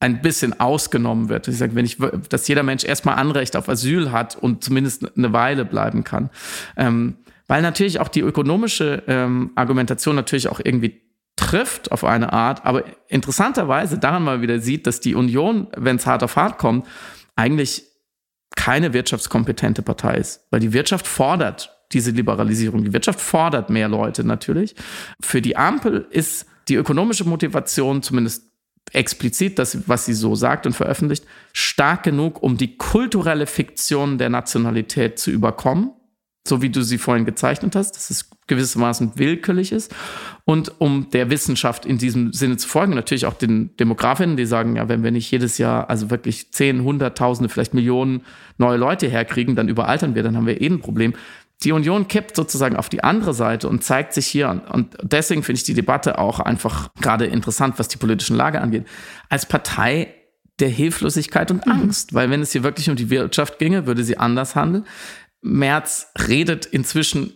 ein bisschen ausgenommen wird. Ich sage, wenn ich, dass jeder Mensch erstmal Anrecht auf Asyl hat und zumindest eine Weile bleiben kann. Ähm, weil natürlich auch die ökonomische ähm, Argumentation natürlich auch irgendwie trifft auf eine Art, aber interessanterweise daran mal wieder sieht, dass die Union, wenn es hart auf hart kommt, eigentlich keine wirtschaftskompetente Partei ist, weil die Wirtschaft fordert diese Liberalisierung. Die Wirtschaft fordert mehr Leute natürlich. Für die Ampel ist die ökonomische Motivation zumindest explizit, das, was sie so sagt und veröffentlicht, stark genug, um die kulturelle Fiktion der Nationalität zu überkommen, so wie du sie vorhin gezeichnet hast, dass es gewissermaßen willkürlich ist und um der Wissenschaft in diesem Sinne zu folgen. Natürlich auch den Demografinnen, die sagen, ja, wenn wir nicht jedes Jahr also wirklich zehn, hunderttausende, vielleicht Millionen neue Leute herkriegen, dann überaltern wir, dann haben wir eh ein Problem. Die Union kippt sozusagen auf die andere Seite und zeigt sich hier, und deswegen finde ich die Debatte auch einfach gerade interessant, was die politischen Lage angeht, als Partei der Hilflosigkeit und mhm. Angst. Mhm. Weil wenn es hier wirklich um die Wirtschaft ginge, würde sie anders handeln. Merz redet inzwischen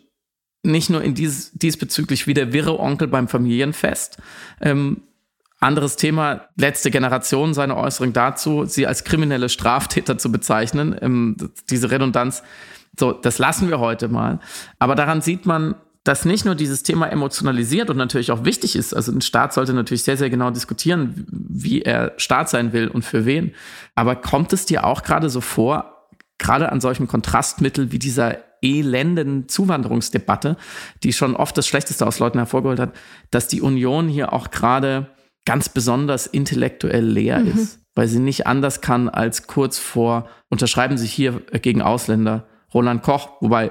nicht nur in dies, diesbezüglich wie der wirre Onkel beim Familienfest. Ähm, anderes Thema, letzte Generation, seine Äußerung dazu, sie als kriminelle Straftäter zu bezeichnen. Ähm, diese Redundanz, so, das lassen wir heute mal. Aber daran sieht man, dass nicht nur dieses Thema emotionalisiert und natürlich auch wichtig ist. Also ein Staat sollte natürlich sehr, sehr genau diskutieren, wie er Staat sein will und für wen. Aber kommt es dir auch gerade so vor, gerade an solchen Kontrastmitteln wie dieser elenden Zuwanderungsdebatte, die schon oft das Schlechteste aus Leuten hervorgeholt hat, dass die Union hier auch gerade ganz besonders intellektuell leer mhm. ist, weil sie nicht anders kann als kurz vor, unterschreiben sich hier gegen Ausländer, Roland Koch, wobei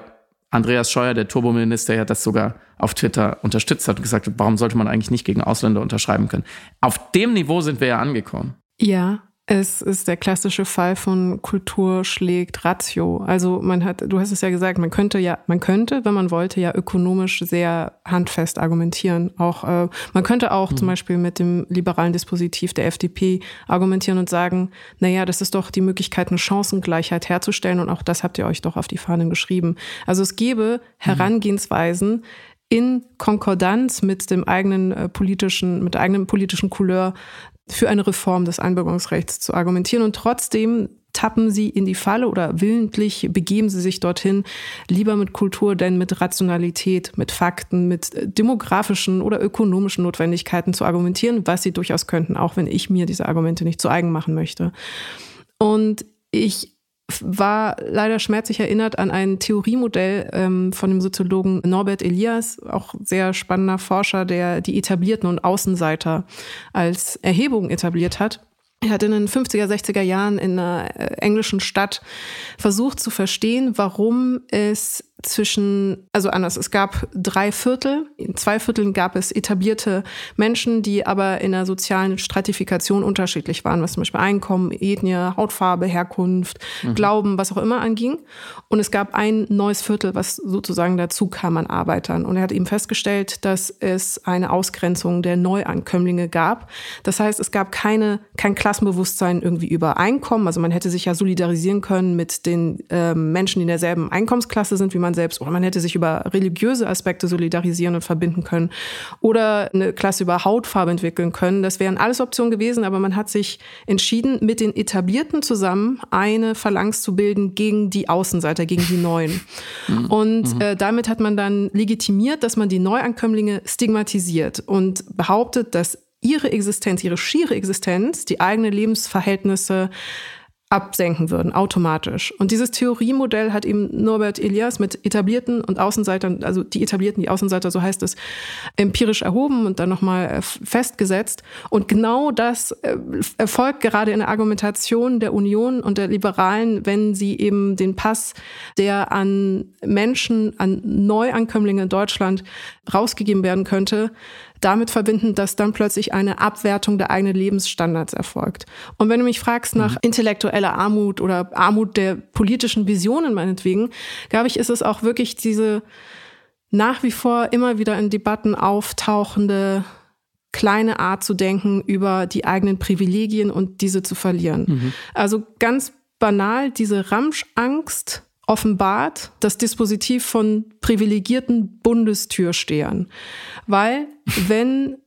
Andreas Scheuer, der Turbominister, ja das sogar auf Twitter unterstützt hat und gesagt hat, warum sollte man eigentlich nicht gegen Ausländer unterschreiben können? Auf dem Niveau sind wir ja angekommen. Ja, es ist der klassische Fall von Kultur schlägt Ratio. Also man hat, du hast es ja gesagt, man könnte ja, man könnte, wenn man wollte, ja ökonomisch sehr handfest argumentieren. Auch äh, man könnte auch mhm. zum Beispiel mit dem liberalen Dispositiv der FDP argumentieren und sagen, na ja, das ist doch die Möglichkeit, eine Chancengleichheit herzustellen und auch das habt ihr euch doch auf die Fahnen geschrieben. Also es gäbe mhm. Herangehensweisen, in Konkordanz mit dem eigenen äh, politischen, mit der eigenen politischen Couleur für eine Reform des Einbürgerungsrechts zu argumentieren. Und trotzdem tappen sie in die Falle oder willentlich begeben sie sich dorthin, lieber mit Kultur denn mit Rationalität, mit Fakten, mit äh, demografischen oder ökonomischen Notwendigkeiten zu argumentieren, was sie durchaus könnten, auch wenn ich mir diese Argumente nicht zu eigen machen möchte. Und ich war leider schmerzlich erinnert an ein Theoriemodell ähm, von dem Soziologen Norbert Elias, auch sehr spannender Forscher, der die Etablierten und Außenseiter als Erhebung etabliert hat. Er hat in den 50er, 60er Jahren in einer äh, englischen Stadt versucht zu verstehen, warum es zwischen, also anders, es gab drei Viertel. In zwei Vierteln gab es etablierte Menschen, die aber in der sozialen Stratifikation unterschiedlich waren, was zum Beispiel Einkommen, Ethnie, Hautfarbe, Herkunft, mhm. Glauben, was auch immer anging. Und es gab ein neues Viertel, was sozusagen dazu kam an Arbeitern. Und er hat eben festgestellt, dass es eine Ausgrenzung der Neuankömmlinge gab. Das heißt, es gab keine, kein Klassenbewusstsein irgendwie über Einkommen. Also man hätte sich ja solidarisieren können mit den äh, Menschen, die in derselben Einkommensklasse sind, wie man man selbst. Oder man hätte sich über religiöse Aspekte solidarisieren und verbinden können. Oder eine Klasse über Hautfarbe entwickeln können. Das wären alles Optionen gewesen, aber man hat sich entschieden, mit den Etablierten zusammen eine Phalanx zu bilden gegen die Außenseiter, gegen die Neuen. Mhm. Und mhm. äh, damit hat man dann legitimiert, dass man die Neuankömmlinge stigmatisiert und behauptet, dass ihre Existenz, ihre schiere Existenz, die eigenen Lebensverhältnisse absenken würden, automatisch. Und dieses Theoriemodell hat eben Norbert Elias mit etablierten und Außenseitern, also die etablierten, die Außenseiter, so heißt es, empirisch erhoben und dann nochmal äh, festgesetzt. Und genau das äh, erfolgt gerade in der Argumentation der Union und der Liberalen, wenn sie eben den Pass, der an Menschen, an Neuankömmlinge in Deutschland rausgegeben werden könnte, damit verbinden, dass dann plötzlich eine Abwertung der eigenen Lebensstandards erfolgt. Und wenn du mich fragst nach mhm. intellektueller Armut oder Armut der politischen Visionen meinetwegen, glaube ich, ist es auch wirklich diese nach wie vor immer wieder in Debatten auftauchende kleine Art zu denken über die eigenen Privilegien und diese zu verlieren. Mhm. Also ganz banal diese Ramschangst offenbart das Dispositiv von privilegierten Bundestürstehern. Weil wenn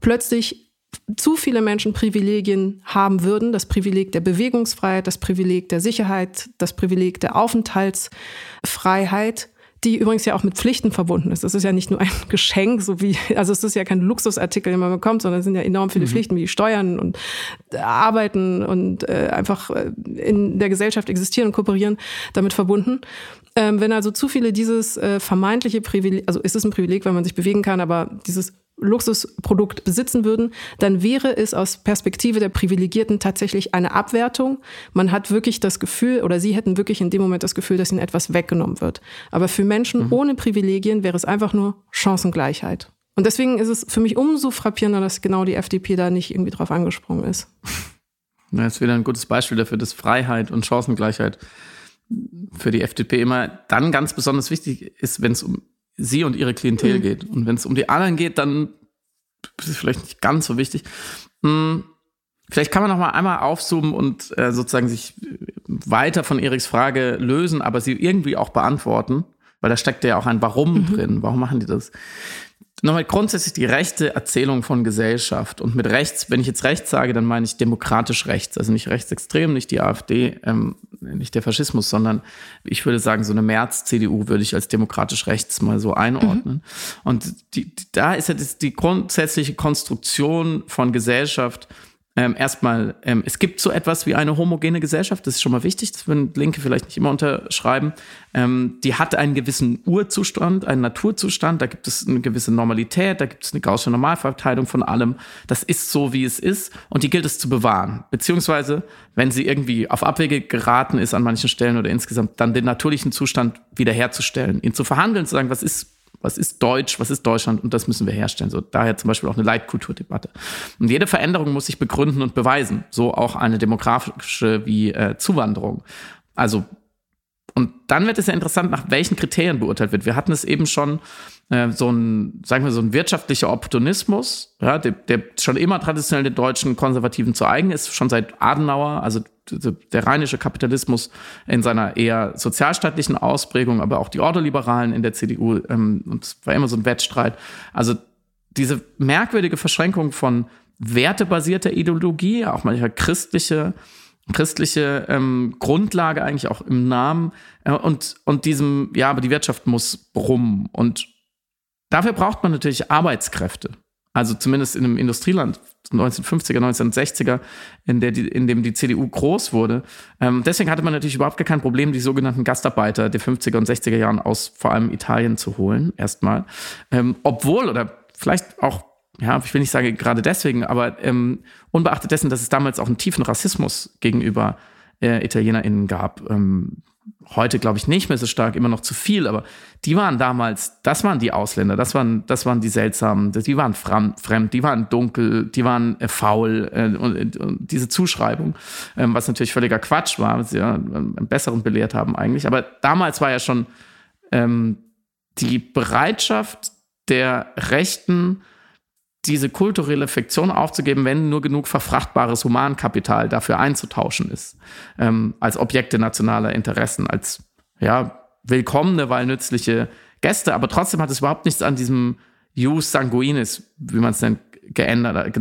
plötzlich zu viele Menschen Privilegien haben würden, das Privileg der Bewegungsfreiheit, das Privileg der Sicherheit, das Privileg der Aufenthaltsfreiheit, die übrigens ja auch mit Pflichten verbunden ist. Das ist ja nicht nur ein Geschenk, so wie, also es ist ja kein Luxusartikel, den man bekommt, sondern es sind ja enorm viele mhm. Pflichten wie Steuern und Arbeiten und äh, einfach äh, in der Gesellschaft existieren und kooperieren damit verbunden. Ähm, wenn also zu viele dieses äh, vermeintliche Privileg, also ist es ein Privileg, weil man sich bewegen kann, aber dieses Luxusprodukt besitzen würden, dann wäre es aus Perspektive der Privilegierten tatsächlich eine Abwertung. Man hat wirklich das Gefühl, oder sie hätten wirklich in dem Moment das Gefühl, dass ihnen etwas weggenommen wird. Aber für Menschen mhm. ohne Privilegien wäre es einfach nur Chancengleichheit. Und deswegen ist es für mich umso frappierender, dass genau die FDP da nicht irgendwie drauf angesprungen ist. Das ist wieder ein gutes Beispiel dafür, dass Freiheit und Chancengleichheit für die FDP immer dann ganz besonders wichtig ist, wenn es um sie und ihre Klientel mhm. geht. Und wenn es um die anderen geht, dann ist es vielleicht nicht ganz so wichtig. Hm, vielleicht kann man noch mal einmal aufzoomen und äh, sozusagen sich weiter von Eriks Frage lösen, aber sie irgendwie auch beantworten, weil da steckt ja auch ein Warum mhm. drin. Warum machen die das? Nochmal grundsätzlich die rechte Erzählung von Gesellschaft. Und mit rechts, wenn ich jetzt rechts sage, dann meine ich demokratisch rechts. Also nicht rechtsextrem, nicht die AfD, ähm, nicht der Faschismus, sondern ich würde sagen, so eine März-CDU würde ich als demokratisch rechts mal so einordnen. Mhm. Und die, da ist ja die grundsätzliche Konstruktion von Gesellschaft, ähm, erstmal, ähm, es gibt so etwas wie eine homogene Gesellschaft, das ist schon mal wichtig, das würden Linke vielleicht nicht immer unterschreiben. Ähm, die hat einen gewissen Urzustand, einen Naturzustand, da gibt es eine gewisse Normalität, da gibt es eine gaußsche Normalverteilung von allem. Das ist so, wie es ist und die gilt es zu bewahren. Beziehungsweise, wenn sie irgendwie auf Abwege geraten ist an manchen Stellen oder insgesamt, dann den natürlichen Zustand wiederherzustellen, ihn zu verhandeln, zu sagen, was ist was ist Deutsch, was ist Deutschland und das müssen wir herstellen. So daher zum Beispiel auch eine Leitkulturdebatte. Und jede Veränderung muss sich begründen und beweisen. So auch eine demografische wie äh, Zuwanderung. Also und dann wird es ja interessant, nach welchen Kriterien beurteilt wird. Wir hatten es eben schon, äh, so ein, sagen wir so ein wirtschaftlicher Opportunismus, ja, der, der schon immer traditionell den deutschen Konservativen zu eigen ist, schon seit Adenauer, also der rheinische Kapitalismus in seiner eher sozialstaatlichen Ausprägung, aber auch die Ordoliberalen in der CDU, ähm, und es war immer so ein Wettstreit. Also diese merkwürdige Verschränkung von wertebasierter Ideologie, auch manchmal christliche, christliche ähm, Grundlage eigentlich auch im Namen äh, und, und diesem, ja, aber die Wirtschaft muss brummen. Und dafür braucht man natürlich Arbeitskräfte. Also zumindest in einem Industrieland 1950er, 1960er, in, der in dem die CDU groß wurde. Ähm, deswegen hatte man natürlich überhaupt gar kein Problem, die sogenannten Gastarbeiter der 50er und 60er Jahren aus vor allem Italien zu holen, erstmal. Ähm, obwohl, oder vielleicht auch, ja, ich will nicht sagen gerade deswegen, aber ähm, unbeachtet dessen, dass es damals auch einen tiefen Rassismus gegenüber äh, ItalienerInnen gab. Ähm, heute glaube ich nicht mehr so stark, immer noch zu viel, aber die waren damals, das waren die Ausländer, das waren, das waren die seltsamen, die waren fremd, die waren dunkel, die waren äh, faul äh, und, und, diese Zuschreibung, ähm, was natürlich völliger Quatsch war, was sie ja einen besseren belehrt haben eigentlich, aber damals war ja schon ähm, die Bereitschaft der Rechten, diese kulturelle Fiktion aufzugeben, wenn nur genug verfrachtbares Humankapital dafür einzutauschen ist, ähm, als Objekte nationaler Interessen, als ja, willkommene, weil nützliche Gäste. Aber trotzdem hat es überhaupt nichts an diesem Jus sanguinis, wie man es nennt, geändert,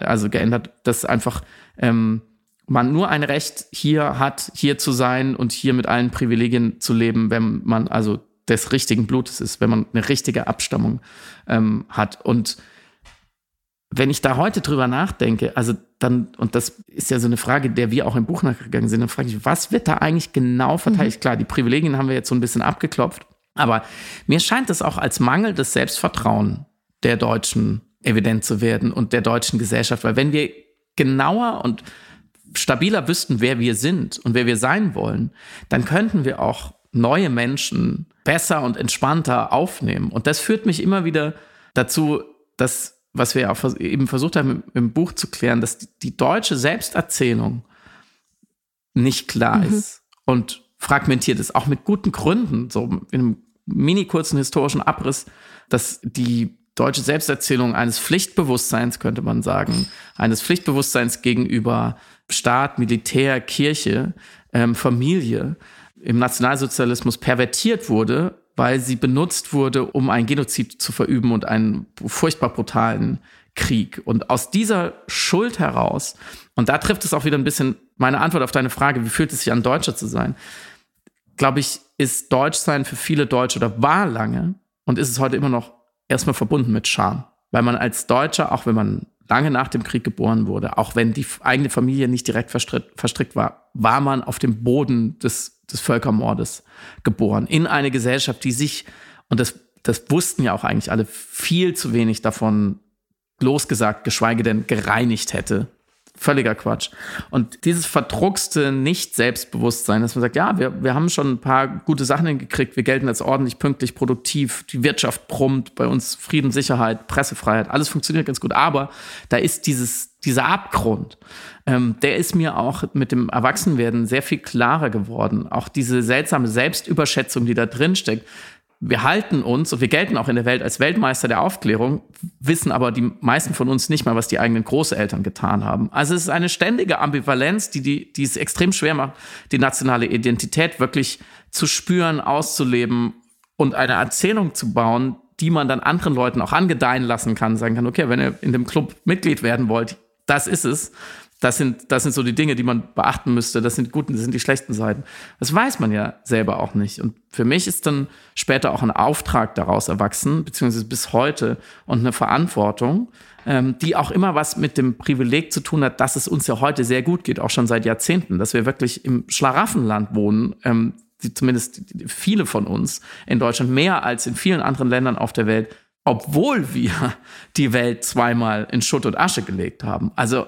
also geändert, dass einfach ähm, man nur ein Recht hier hat, hier zu sein und hier mit allen Privilegien zu leben, wenn man also des richtigen Blutes ist, wenn man eine richtige Abstammung ähm, hat. Und wenn ich da heute drüber nachdenke, also dann, und das ist ja so eine Frage, der wir auch im Buch nachgegangen sind, dann frage ich, was wird da eigentlich genau verteidigt? Mhm. Klar, die Privilegien haben wir jetzt so ein bisschen abgeklopft, aber mir scheint es auch als Mangel des Selbstvertrauen der Deutschen evident zu werden und der deutschen Gesellschaft, weil wenn wir genauer und stabiler wüssten, wer wir sind und wer wir sein wollen, dann könnten wir auch neue Menschen besser und entspannter aufnehmen. Und das führt mich immer wieder dazu, dass was wir auch eben versucht haben im Buch zu klären, dass die deutsche Selbsterzählung nicht klar mhm. ist und fragmentiert ist, auch mit guten Gründen, so in einem mini kurzen historischen Abriss, dass die deutsche Selbsterzählung eines Pflichtbewusstseins, könnte man sagen, eines Pflichtbewusstseins gegenüber Staat, Militär, Kirche, ähm, Familie im Nationalsozialismus pervertiert wurde weil sie benutzt wurde, um ein Genozid zu verüben und einen furchtbar brutalen Krieg. Und aus dieser Schuld heraus, und da trifft es auch wieder ein bisschen meine Antwort auf deine Frage, wie fühlt es sich an, Deutscher zu sein, glaube ich, ist Deutschsein für viele Deutsche oder war lange und ist es heute immer noch erstmal verbunden mit Scham. Weil man als Deutscher, auch wenn man lange nach dem Krieg geboren wurde, auch wenn die eigene Familie nicht direkt verstrickt war, war man auf dem Boden des des Völkermordes geboren. In eine Gesellschaft, die sich, und das, das wussten ja auch eigentlich alle, viel zu wenig davon losgesagt, geschweige denn gereinigt hätte völliger Quatsch. Und dieses verdruckste Nicht-Selbstbewusstsein, dass man sagt, ja, wir, wir haben schon ein paar gute Sachen hingekriegt, wir gelten als ordentlich, pünktlich, produktiv, die Wirtschaft brummt, bei uns Frieden, Sicherheit, Pressefreiheit, alles funktioniert ganz gut. Aber da ist dieses, dieser Abgrund, ähm, der ist mir auch mit dem Erwachsenwerden sehr viel klarer geworden. Auch diese seltsame Selbstüberschätzung, die da drin steckt, wir halten uns und wir gelten auch in der Welt als Weltmeister der Aufklärung, wissen aber die meisten von uns nicht mal, was die eigenen Großeltern getan haben. Also es ist eine ständige Ambivalenz, die, die, die es extrem schwer macht, die nationale Identität wirklich zu spüren, auszuleben und eine Erzählung zu bauen, die man dann anderen Leuten auch angedeihen lassen kann, sagen kann, okay, wenn ihr in dem Club Mitglied werden wollt, das ist es. Das sind, das sind so die Dinge, die man beachten müsste. Das sind guten, das sind die schlechten Seiten. Das weiß man ja selber auch nicht. Und für mich ist dann später auch ein Auftrag daraus erwachsen, beziehungsweise bis heute und eine Verantwortung, ähm, die auch immer was mit dem Privileg zu tun hat, dass es uns ja heute sehr gut geht, auch schon seit Jahrzehnten, dass wir wirklich im Schlaraffenland wohnen. Ähm, die, zumindest viele von uns in Deutschland mehr als in vielen anderen Ländern auf der Welt, obwohl wir die Welt zweimal in Schutt und Asche gelegt haben. Also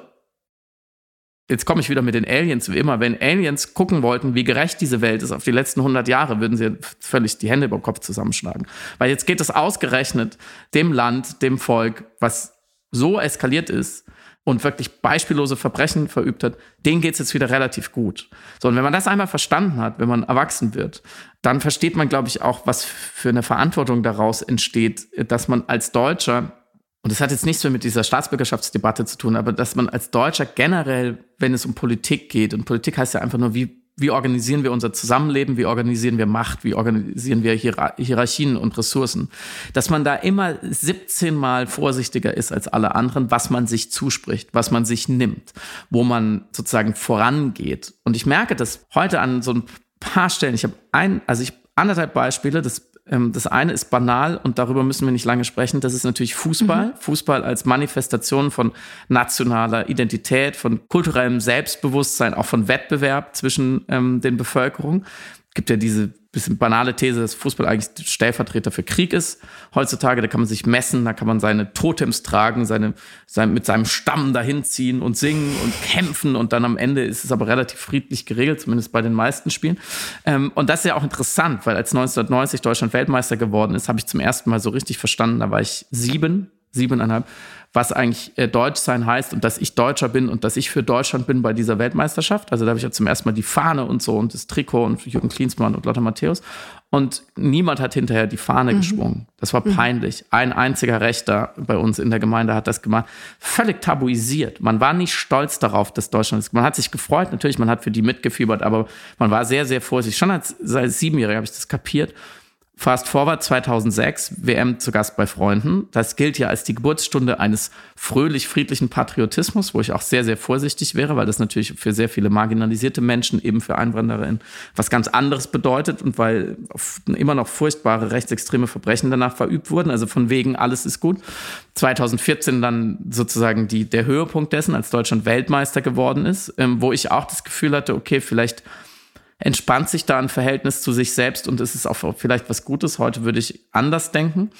jetzt komme ich wieder mit den Aliens wie immer. Wenn Aliens gucken wollten, wie gerecht diese Welt ist auf die letzten 100 Jahre, würden sie völlig die Hände über den Kopf zusammenschlagen. Weil jetzt geht es ausgerechnet dem Land, dem Volk, was so eskaliert ist und wirklich beispiellose Verbrechen verübt hat, denen geht es jetzt wieder relativ gut. So, und wenn man das einmal verstanden hat, wenn man erwachsen wird, dann versteht man, glaube ich, auch, was für eine Verantwortung daraus entsteht, dass man als Deutscher und das hat jetzt nichts mehr mit dieser Staatsbürgerschaftsdebatte zu tun, aber dass man als Deutscher generell, wenn es um Politik geht, und Politik heißt ja einfach nur, wie, wie organisieren wir unser Zusammenleben, wie organisieren wir Macht, wie organisieren wir Hier Hierarchien und Ressourcen, dass man da immer 17 Mal vorsichtiger ist als alle anderen, was man sich zuspricht, was man sich nimmt, wo man sozusagen vorangeht. Und ich merke das heute an so ein paar Stellen. Ich habe ein, also ich anderthalb Beispiele, das ähm, das eine ist banal und darüber müssen wir nicht lange sprechen. Das ist natürlich Fußball. Mhm. Fußball als Manifestation von nationaler Identität, von kulturellem Selbstbewusstsein, auch von Wettbewerb zwischen ähm, den Bevölkerungen gibt ja diese bisschen banale These, dass Fußball eigentlich Stellvertreter für Krieg ist. Heutzutage, da kann man sich messen, da kann man seine Totems tragen, seine, sein, mit seinem Stamm dahin ziehen und singen und kämpfen und dann am Ende ist es aber relativ friedlich geregelt, zumindest bei den meisten Spielen. Ähm, und das ist ja auch interessant, weil als 1990 Deutschland Weltmeister geworden ist, habe ich zum ersten Mal so richtig verstanden, da war ich sieben, siebeneinhalb, was eigentlich äh, Deutsch sein heißt und dass ich Deutscher bin und dass ich für Deutschland bin bei dieser Weltmeisterschaft. Also da habe ich ja zum ersten Mal die Fahne und so und das Trikot und Jürgen Klinsmann und Lothar Matthäus. Und niemand hat hinterher die Fahne mhm. geschwungen. Das war mhm. peinlich. Ein einziger Rechter bei uns in der Gemeinde hat das gemacht. Völlig tabuisiert. Man war nicht stolz darauf, dass Deutschland ist. Man hat sich gefreut, natürlich, man hat für die mitgefiebert, aber man war sehr, sehr vorsichtig. Schon als, als Siebenjähriger habe ich das kapiert. Fast Forward 2006, WM zu Gast bei Freunden. Das gilt ja als die Geburtsstunde eines fröhlich-friedlichen Patriotismus, wo ich auch sehr, sehr vorsichtig wäre, weil das natürlich für sehr viele marginalisierte Menschen, eben für EinwandererInnen, was ganz anderes bedeutet und weil immer noch furchtbare rechtsextreme Verbrechen danach verübt wurden. Also von wegen, alles ist gut. 2014 dann sozusagen die, der Höhepunkt dessen, als Deutschland Weltmeister geworden ist, ähm, wo ich auch das Gefühl hatte, okay, vielleicht entspannt sich da ein Verhältnis zu sich selbst und es ist auch vielleicht was Gutes. Heute würde ich anders denken.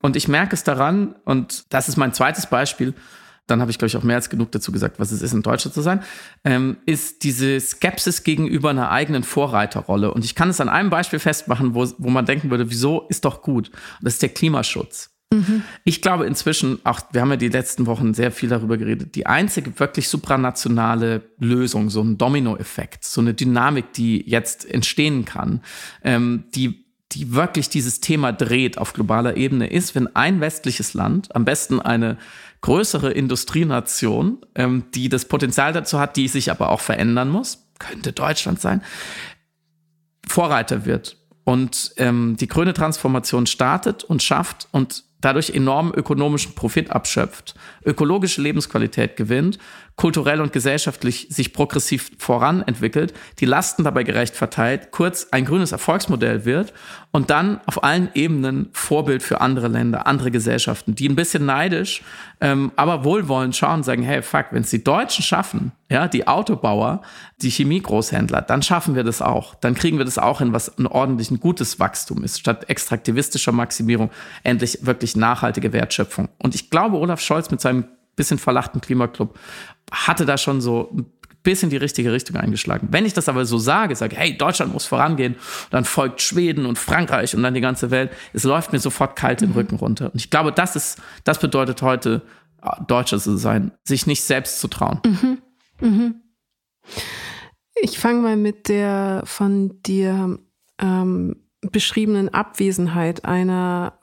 Und ich merke es daran, und das ist mein zweites Beispiel, dann habe ich, glaube ich, auch mehr als genug dazu gesagt, was es ist, in Deutschland zu sein, ähm, ist diese Skepsis gegenüber einer eigenen Vorreiterrolle. Und ich kann es an einem Beispiel festmachen, wo, wo man denken würde, wieso ist doch gut? Und das ist der Klimaschutz. Mhm. Ich glaube inzwischen, auch wir haben ja die letzten Wochen sehr viel darüber geredet, die einzige wirklich supranationale Lösung, so ein Dominoeffekt, so eine Dynamik, die jetzt entstehen kann, ähm, die die wirklich dieses Thema dreht auf globaler Ebene, ist, wenn ein westliches Land, am besten eine größere Industrienation, ähm, die das Potenzial dazu hat, die sich aber auch verändern muss, könnte Deutschland sein, Vorreiter wird und ähm, die grüne Transformation startet und schafft und dadurch enormen ökonomischen Profit abschöpft, ökologische Lebensqualität gewinnt, kulturell und gesellschaftlich sich progressiv voranentwickelt, die Lasten dabei gerecht verteilt, kurz ein grünes Erfolgsmodell wird und dann auf allen Ebenen Vorbild für andere Länder, andere Gesellschaften, die ein bisschen neidisch, ähm, aber wohlwollend schauen und sagen, hey, fuck, wenn es die Deutschen schaffen, ja, die Autobauer, die Chemiegroßhändler, dann schaffen wir das auch. Dann kriegen wir das auch hin, was ein ordentlich ein gutes Wachstum ist, statt extraktivistischer Maximierung endlich wirklich nachhaltige Wertschöpfung. Und ich glaube, Olaf Scholz mit seinem bisschen verlachten Klimaclub hatte da schon so ein bisschen die richtige Richtung eingeschlagen. Wenn ich das aber so sage, sage, hey, Deutschland muss vorangehen, dann folgt Schweden und Frankreich und dann die ganze Welt, es läuft mir sofort kalt den mhm. Rücken runter. Und ich glaube, das ist, das bedeutet heute, äh, Deutscher zu sein, sich nicht selbst zu trauen. Mhm. Mhm. Ich fange mal mit der von dir ähm, beschriebenen Abwesenheit einer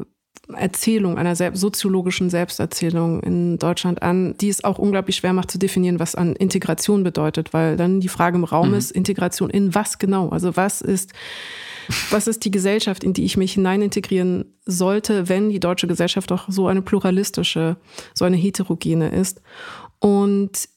Erzählung, einer soziologischen Selbsterzählung in Deutschland an, die es auch unglaublich schwer macht zu definieren, was an Integration bedeutet, weil dann die Frage im Raum mhm. ist, Integration in was genau? Also was ist, was ist die Gesellschaft, in die ich mich hineinintegrieren sollte, wenn die deutsche Gesellschaft doch so eine pluralistische, so eine heterogene ist? Und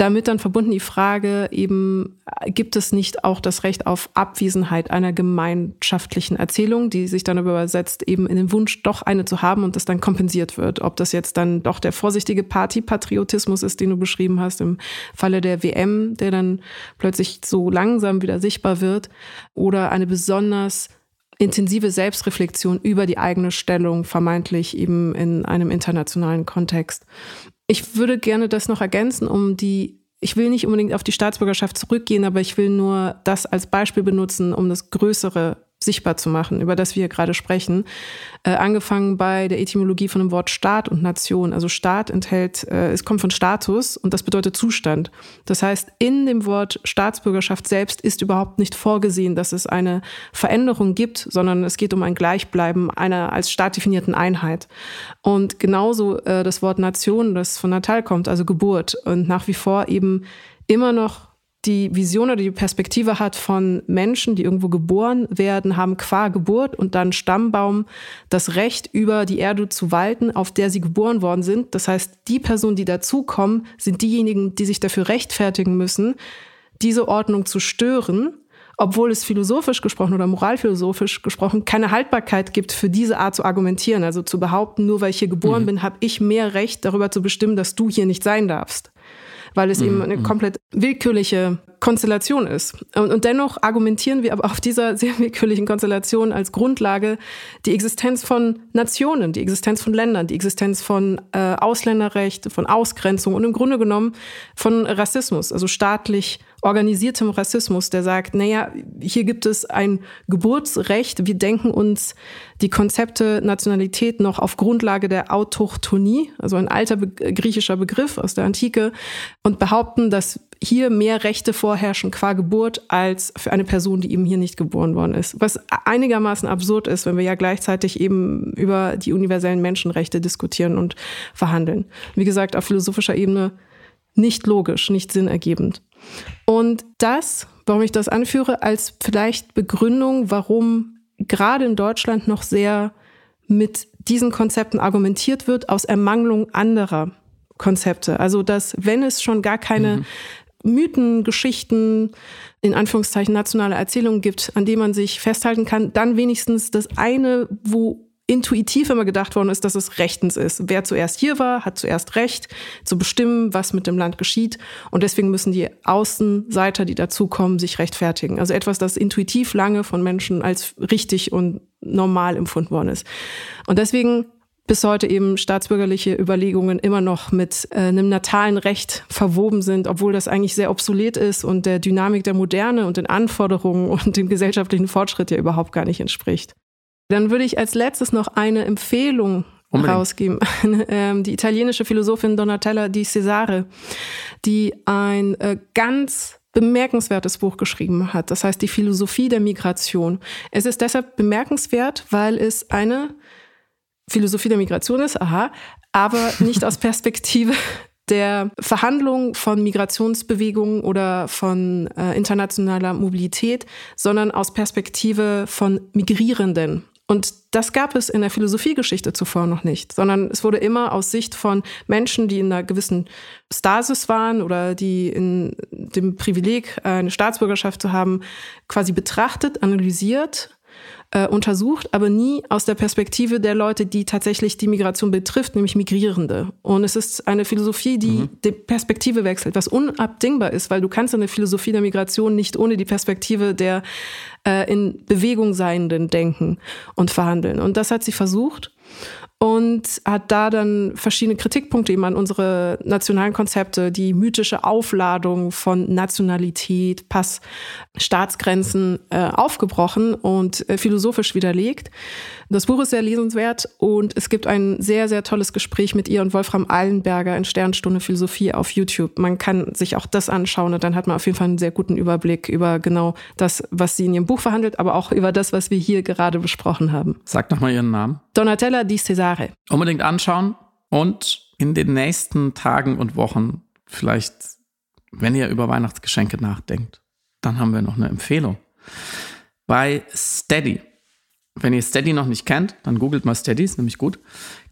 damit dann verbunden die Frage eben, gibt es nicht auch das Recht auf Abwesenheit einer gemeinschaftlichen Erzählung, die sich dann übersetzt eben in den Wunsch, doch eine zu haben und das dann kompensiert wird. Ob das jetzt dann doch der vorsichtige Partypatriotismus ist, den du beschrieben hast, im Falle der WM, der dann plötzlich so langsam wieder sichtbar wird, oder eine besonders intensive Selbstreflexion über die eigene Stellung, vermeintlich eben in einem internationalen Kontext. Ich würde gerne das noch ergänzen, um die, ich will nicht unbedingt auf die Staatsbürgerschaft zurückgehen, aber ich will nur das als Beispiel benutzen, um das größere sichtbar zu machen, über das wir gerade sprechen. Äh, angefangen bei der Etymologie von dem Wort Staat und Nation. Also Staat enthält, äh, es kommt von Status und das bedeutet Zustand. Das heißt, in dem Wort Staatsbürgerschaft selbst ist überhaupt nicht vorgesehen, dass es eine Veränderung gibt, sondern es geht um ein Gleichbleiben einer als Staat definierten Einheit. Und genauso äh, das Wort Nation, das von Natal kommt, also Geburt und nach wie vor eben immer noch die Vision oder die Perspektive hat von Menschen, die irgendwo geboren werden, haben qua Geburt und dann Stammbaum das Recht, über die Erde zu walten, auf der sie geboren worden sind. Das heißt, die Personen, die dazukommen, sind diejenigen, die sich dafür rechtfertigen müssen, diese Ordnung zu stören, obwohl es philosophisch gesprochen oder moralphilosophisch gesprochen keine Haltbarkeit gibt für diese Art zu argumentieren. Also zu behaupten, nur weil ich hier geboren mhm. bin, habe ich mehr Recht darüber zu bestimmen, dass du hier nicht sein darfst weil es mhm. eben eine mhm. komplett willkürliche Konstellation ist. Und, und, dennoch argumentieren wir aber auf dieser sehr willkürlichen Konstellation als Grundlage die Existenz von Nationen, die Existenz von Ländern, die Existenz von äh, Ausländerrecht, von Ausgrenzung und im Grunde genommen von Rassismus, also staatlich organisiertem Rassismus, der sagt, naja, hier gibt es ein Geburtsrecht, wir denken uns die Konzepte Nationalität noch auf Grundlage der Autochtonie, also ein alter be griechischer Begriff aus der Antike, und behaupten, dass hier mehr Rechte vorherrschen qua Geburt als für eine Person, die eben hier nicht geboren worden ist. Was einigermaßen absurd ist, wenn wir ja gleichzeitig eben über die universellen Menschenrechte diskutieren und verhandeln. Wie gesagt, auf philosophischer Ebene nicht logisch, nicht sinnergebend. Und das, warum ich das anführe, als vielleicht Begründung, warum gerade in Deutschland noch sehr mit diesen Konzepten argumentiert wird, aus Ermangelung anderer Konzepte. Also, dass wenn es schon gar keine mhm. Mythen, Geschichten, in Anführungszeichen nationale Erzählungen gibt, an denen man sich festhalten kann, dann wenigstens das eine, wo intuitiv immer gedacht worden ist, dass es rechtens ist. Wer zuerst hier war, hat zuerst Recht zu bestimmen, was mit dem Land geschieht. Und deswegen müssen die Außenseiter, die dazukommen, sich rechtfertigen. Also etwas, das intuitiv lange von Menschen als richtig und normal empfunden worden ist. Und deswegen bis heute eben staatsbürgerliche Überlegungen immer noch mit äh, einem natalen Recht verwoben sind, obwohl das eigentlich sehr obsolet ist und der Dynamik der Moderne und den Anforderungen und dem gesellschaftlichen Fortschritt ja überhaupt gar nicht entspricht. Dann würde ich als letztes noch eine Empfehlung Unbedingt. rausgeben. Ähm, die italienische Philosophin Donatella di Cesare, die ein äh, ganz bemerkenswertes Buch geschrieben hat. Das heißt die Philosophie der Migration. Es ist deshalb bemerkenswert, weil es eine Philosophie der Migration ist, aha, aber nicht aus Perspektive der Verhandlung von Migrationsbewegungen oder von äh, internationaler Mobilität, sondern aus Perspektive von Migrierenden Und das gab es in der Philosophiegeschichte zuvor noch nicht, sondern es wurde immer aus Sicht von Menschen, die in einer gewissen Stasis waren oder die in dem Privileg, eine Staatsbürgerschaft zu haben, quasi betrachtet, analysiert äh, untersucht, aber nie aus der Perspektive der Leute, die tatsächlich die Migration betrifft, nämlich Migrierende. Und es ist eine Philosophie, die mhm. die Perspektive wechselt, was unabdingbar ist, weil du kannst eine Philosophie der Migration nicht ohne die Perspektive der äh, in Bewegung Seienden denken und verhandeln. Und das hat sie versucht und hat da dann verschiedene Kritikpunkte eben an unsere nationalen Konzepte, die mythische Aufladung von Nationalität, Pass, Staatsgrenzen äh, aufgebrochen und äh, philosophisch widerlegt. Das Buch ist sehr lesenswert und es gibt ein sehr, sehr tolles Gespräch mit ihr und Wolfram Allenberger in Sternstunde Philosophie auf YouTube. Man kann sich auch das anschauen und dann hat man auf jeden Fall einen sehr guten Überblick über genau das, was sie in ihrem Buch verhandelt, aber auch über das, was wir hier gerade besprochen haben. Sag nochmal ihren Namen. Donatella di Cesare. Unbedingt anschauen und in den nächsten Tagen und Wochen vielleicht, wenn ihr über Weihnachtsgeschenke nachdenkt, dann haben wir noch eine Empfehlung. Bei Steady wenn ihr Steady noch nicht kennt, dann googelt mal Steady, ist nämlich gut.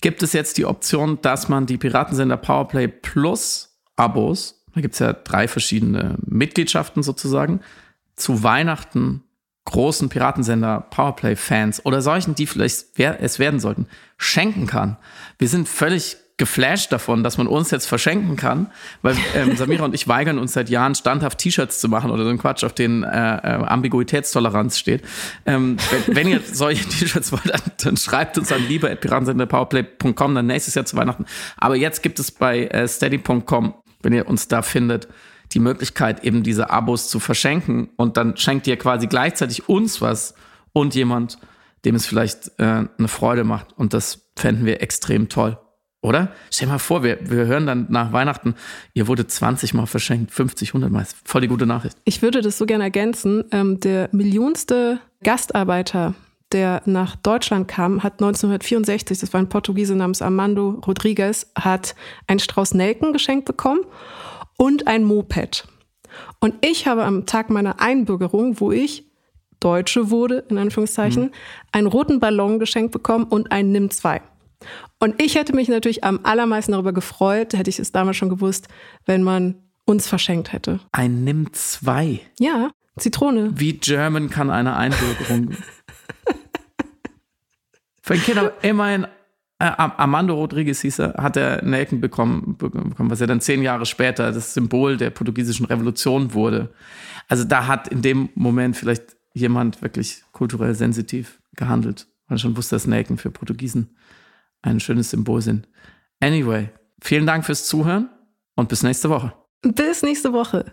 Gibt es jetzt die Option, dass man die Piratensender Powerplay Plus Abos, da gibt es ja drei verschiedene Mitgliedschaften sozusagen, zu Weihnachten großen Piratensender Powerplay Fans oder solchen, die vielleicht es werden sollten, schenken kann. Wir sind völlig geflasht davon, dass man uns jetzt verschenken kann, weil ähm, Samira und ich weigern uns seit Jahren standhaft T-Shirts zu machen oder so ein Quatsch, auf den äh, äh, Ambiguitätstoleranz steht. Ähm, wenn, wenn, ihr solche T-Shirts wollt, dann, dann, schreibt uns an liebe.piratensenderpowerplay.com dann nächstes Jahr zu Weihnachten. Aber jetzt gibt es bei äh, steady.com, wenn ihr uns da findet, die Möglichkeit, eben diese Abos zu verschenken und dann schenkt ihr quasi gleichzeitig uns was und jemand, dem es vielleicht äh, eine Freude macht. Und das fänden wir extrem toll. Oder? Stell dir mal vor, wir, wir hören dann nach Weihnachten, ihr wurde 20 Mal verschenkt, 50, 100 Mal. Voll die gute Nachricht. Ich würde das so gerne ergänzen. Ähm, der millionste Gastarbeiter, der nach Deutschland kam, hat 1964, das war ein Portugiese namens Armando Rodriguez, hat einen Strauß Nelken geschenkt bekommen und ein Moped. Und ich habe am Tag meiner Einbürgerung, wo ich Deutsche wurde, in Anführungszeichen, mhm. einen roten Ballon geschenkt bekommen und einen NIM 2. Und ich hätte mich natürlich am allermeisten darüber gefreut, hätte ich es damals schon gewusst, wenn man uns verschenkt hätte. Ein Nimm 2. Ja, Zitrone. Wie German kann eine Einbürgerung. Für ein Kind aber immerhin, äh, Armando Rodriguez hieß er, hat er Nelken bekommen, bekommen, was ja dann zehn Jahre später das Symbol der portugiesischen Revolution wurde. Also da hat in dem Moment vielleicht jemand wirklich kulturell sensitiv gehandelt, weil er schon wusste, dass Nelken für Portugiesen ein schönes Symbol sind. Anyway, vielen Dank fürs Zuhören und bis nächste Woche. Bis nächste Woche.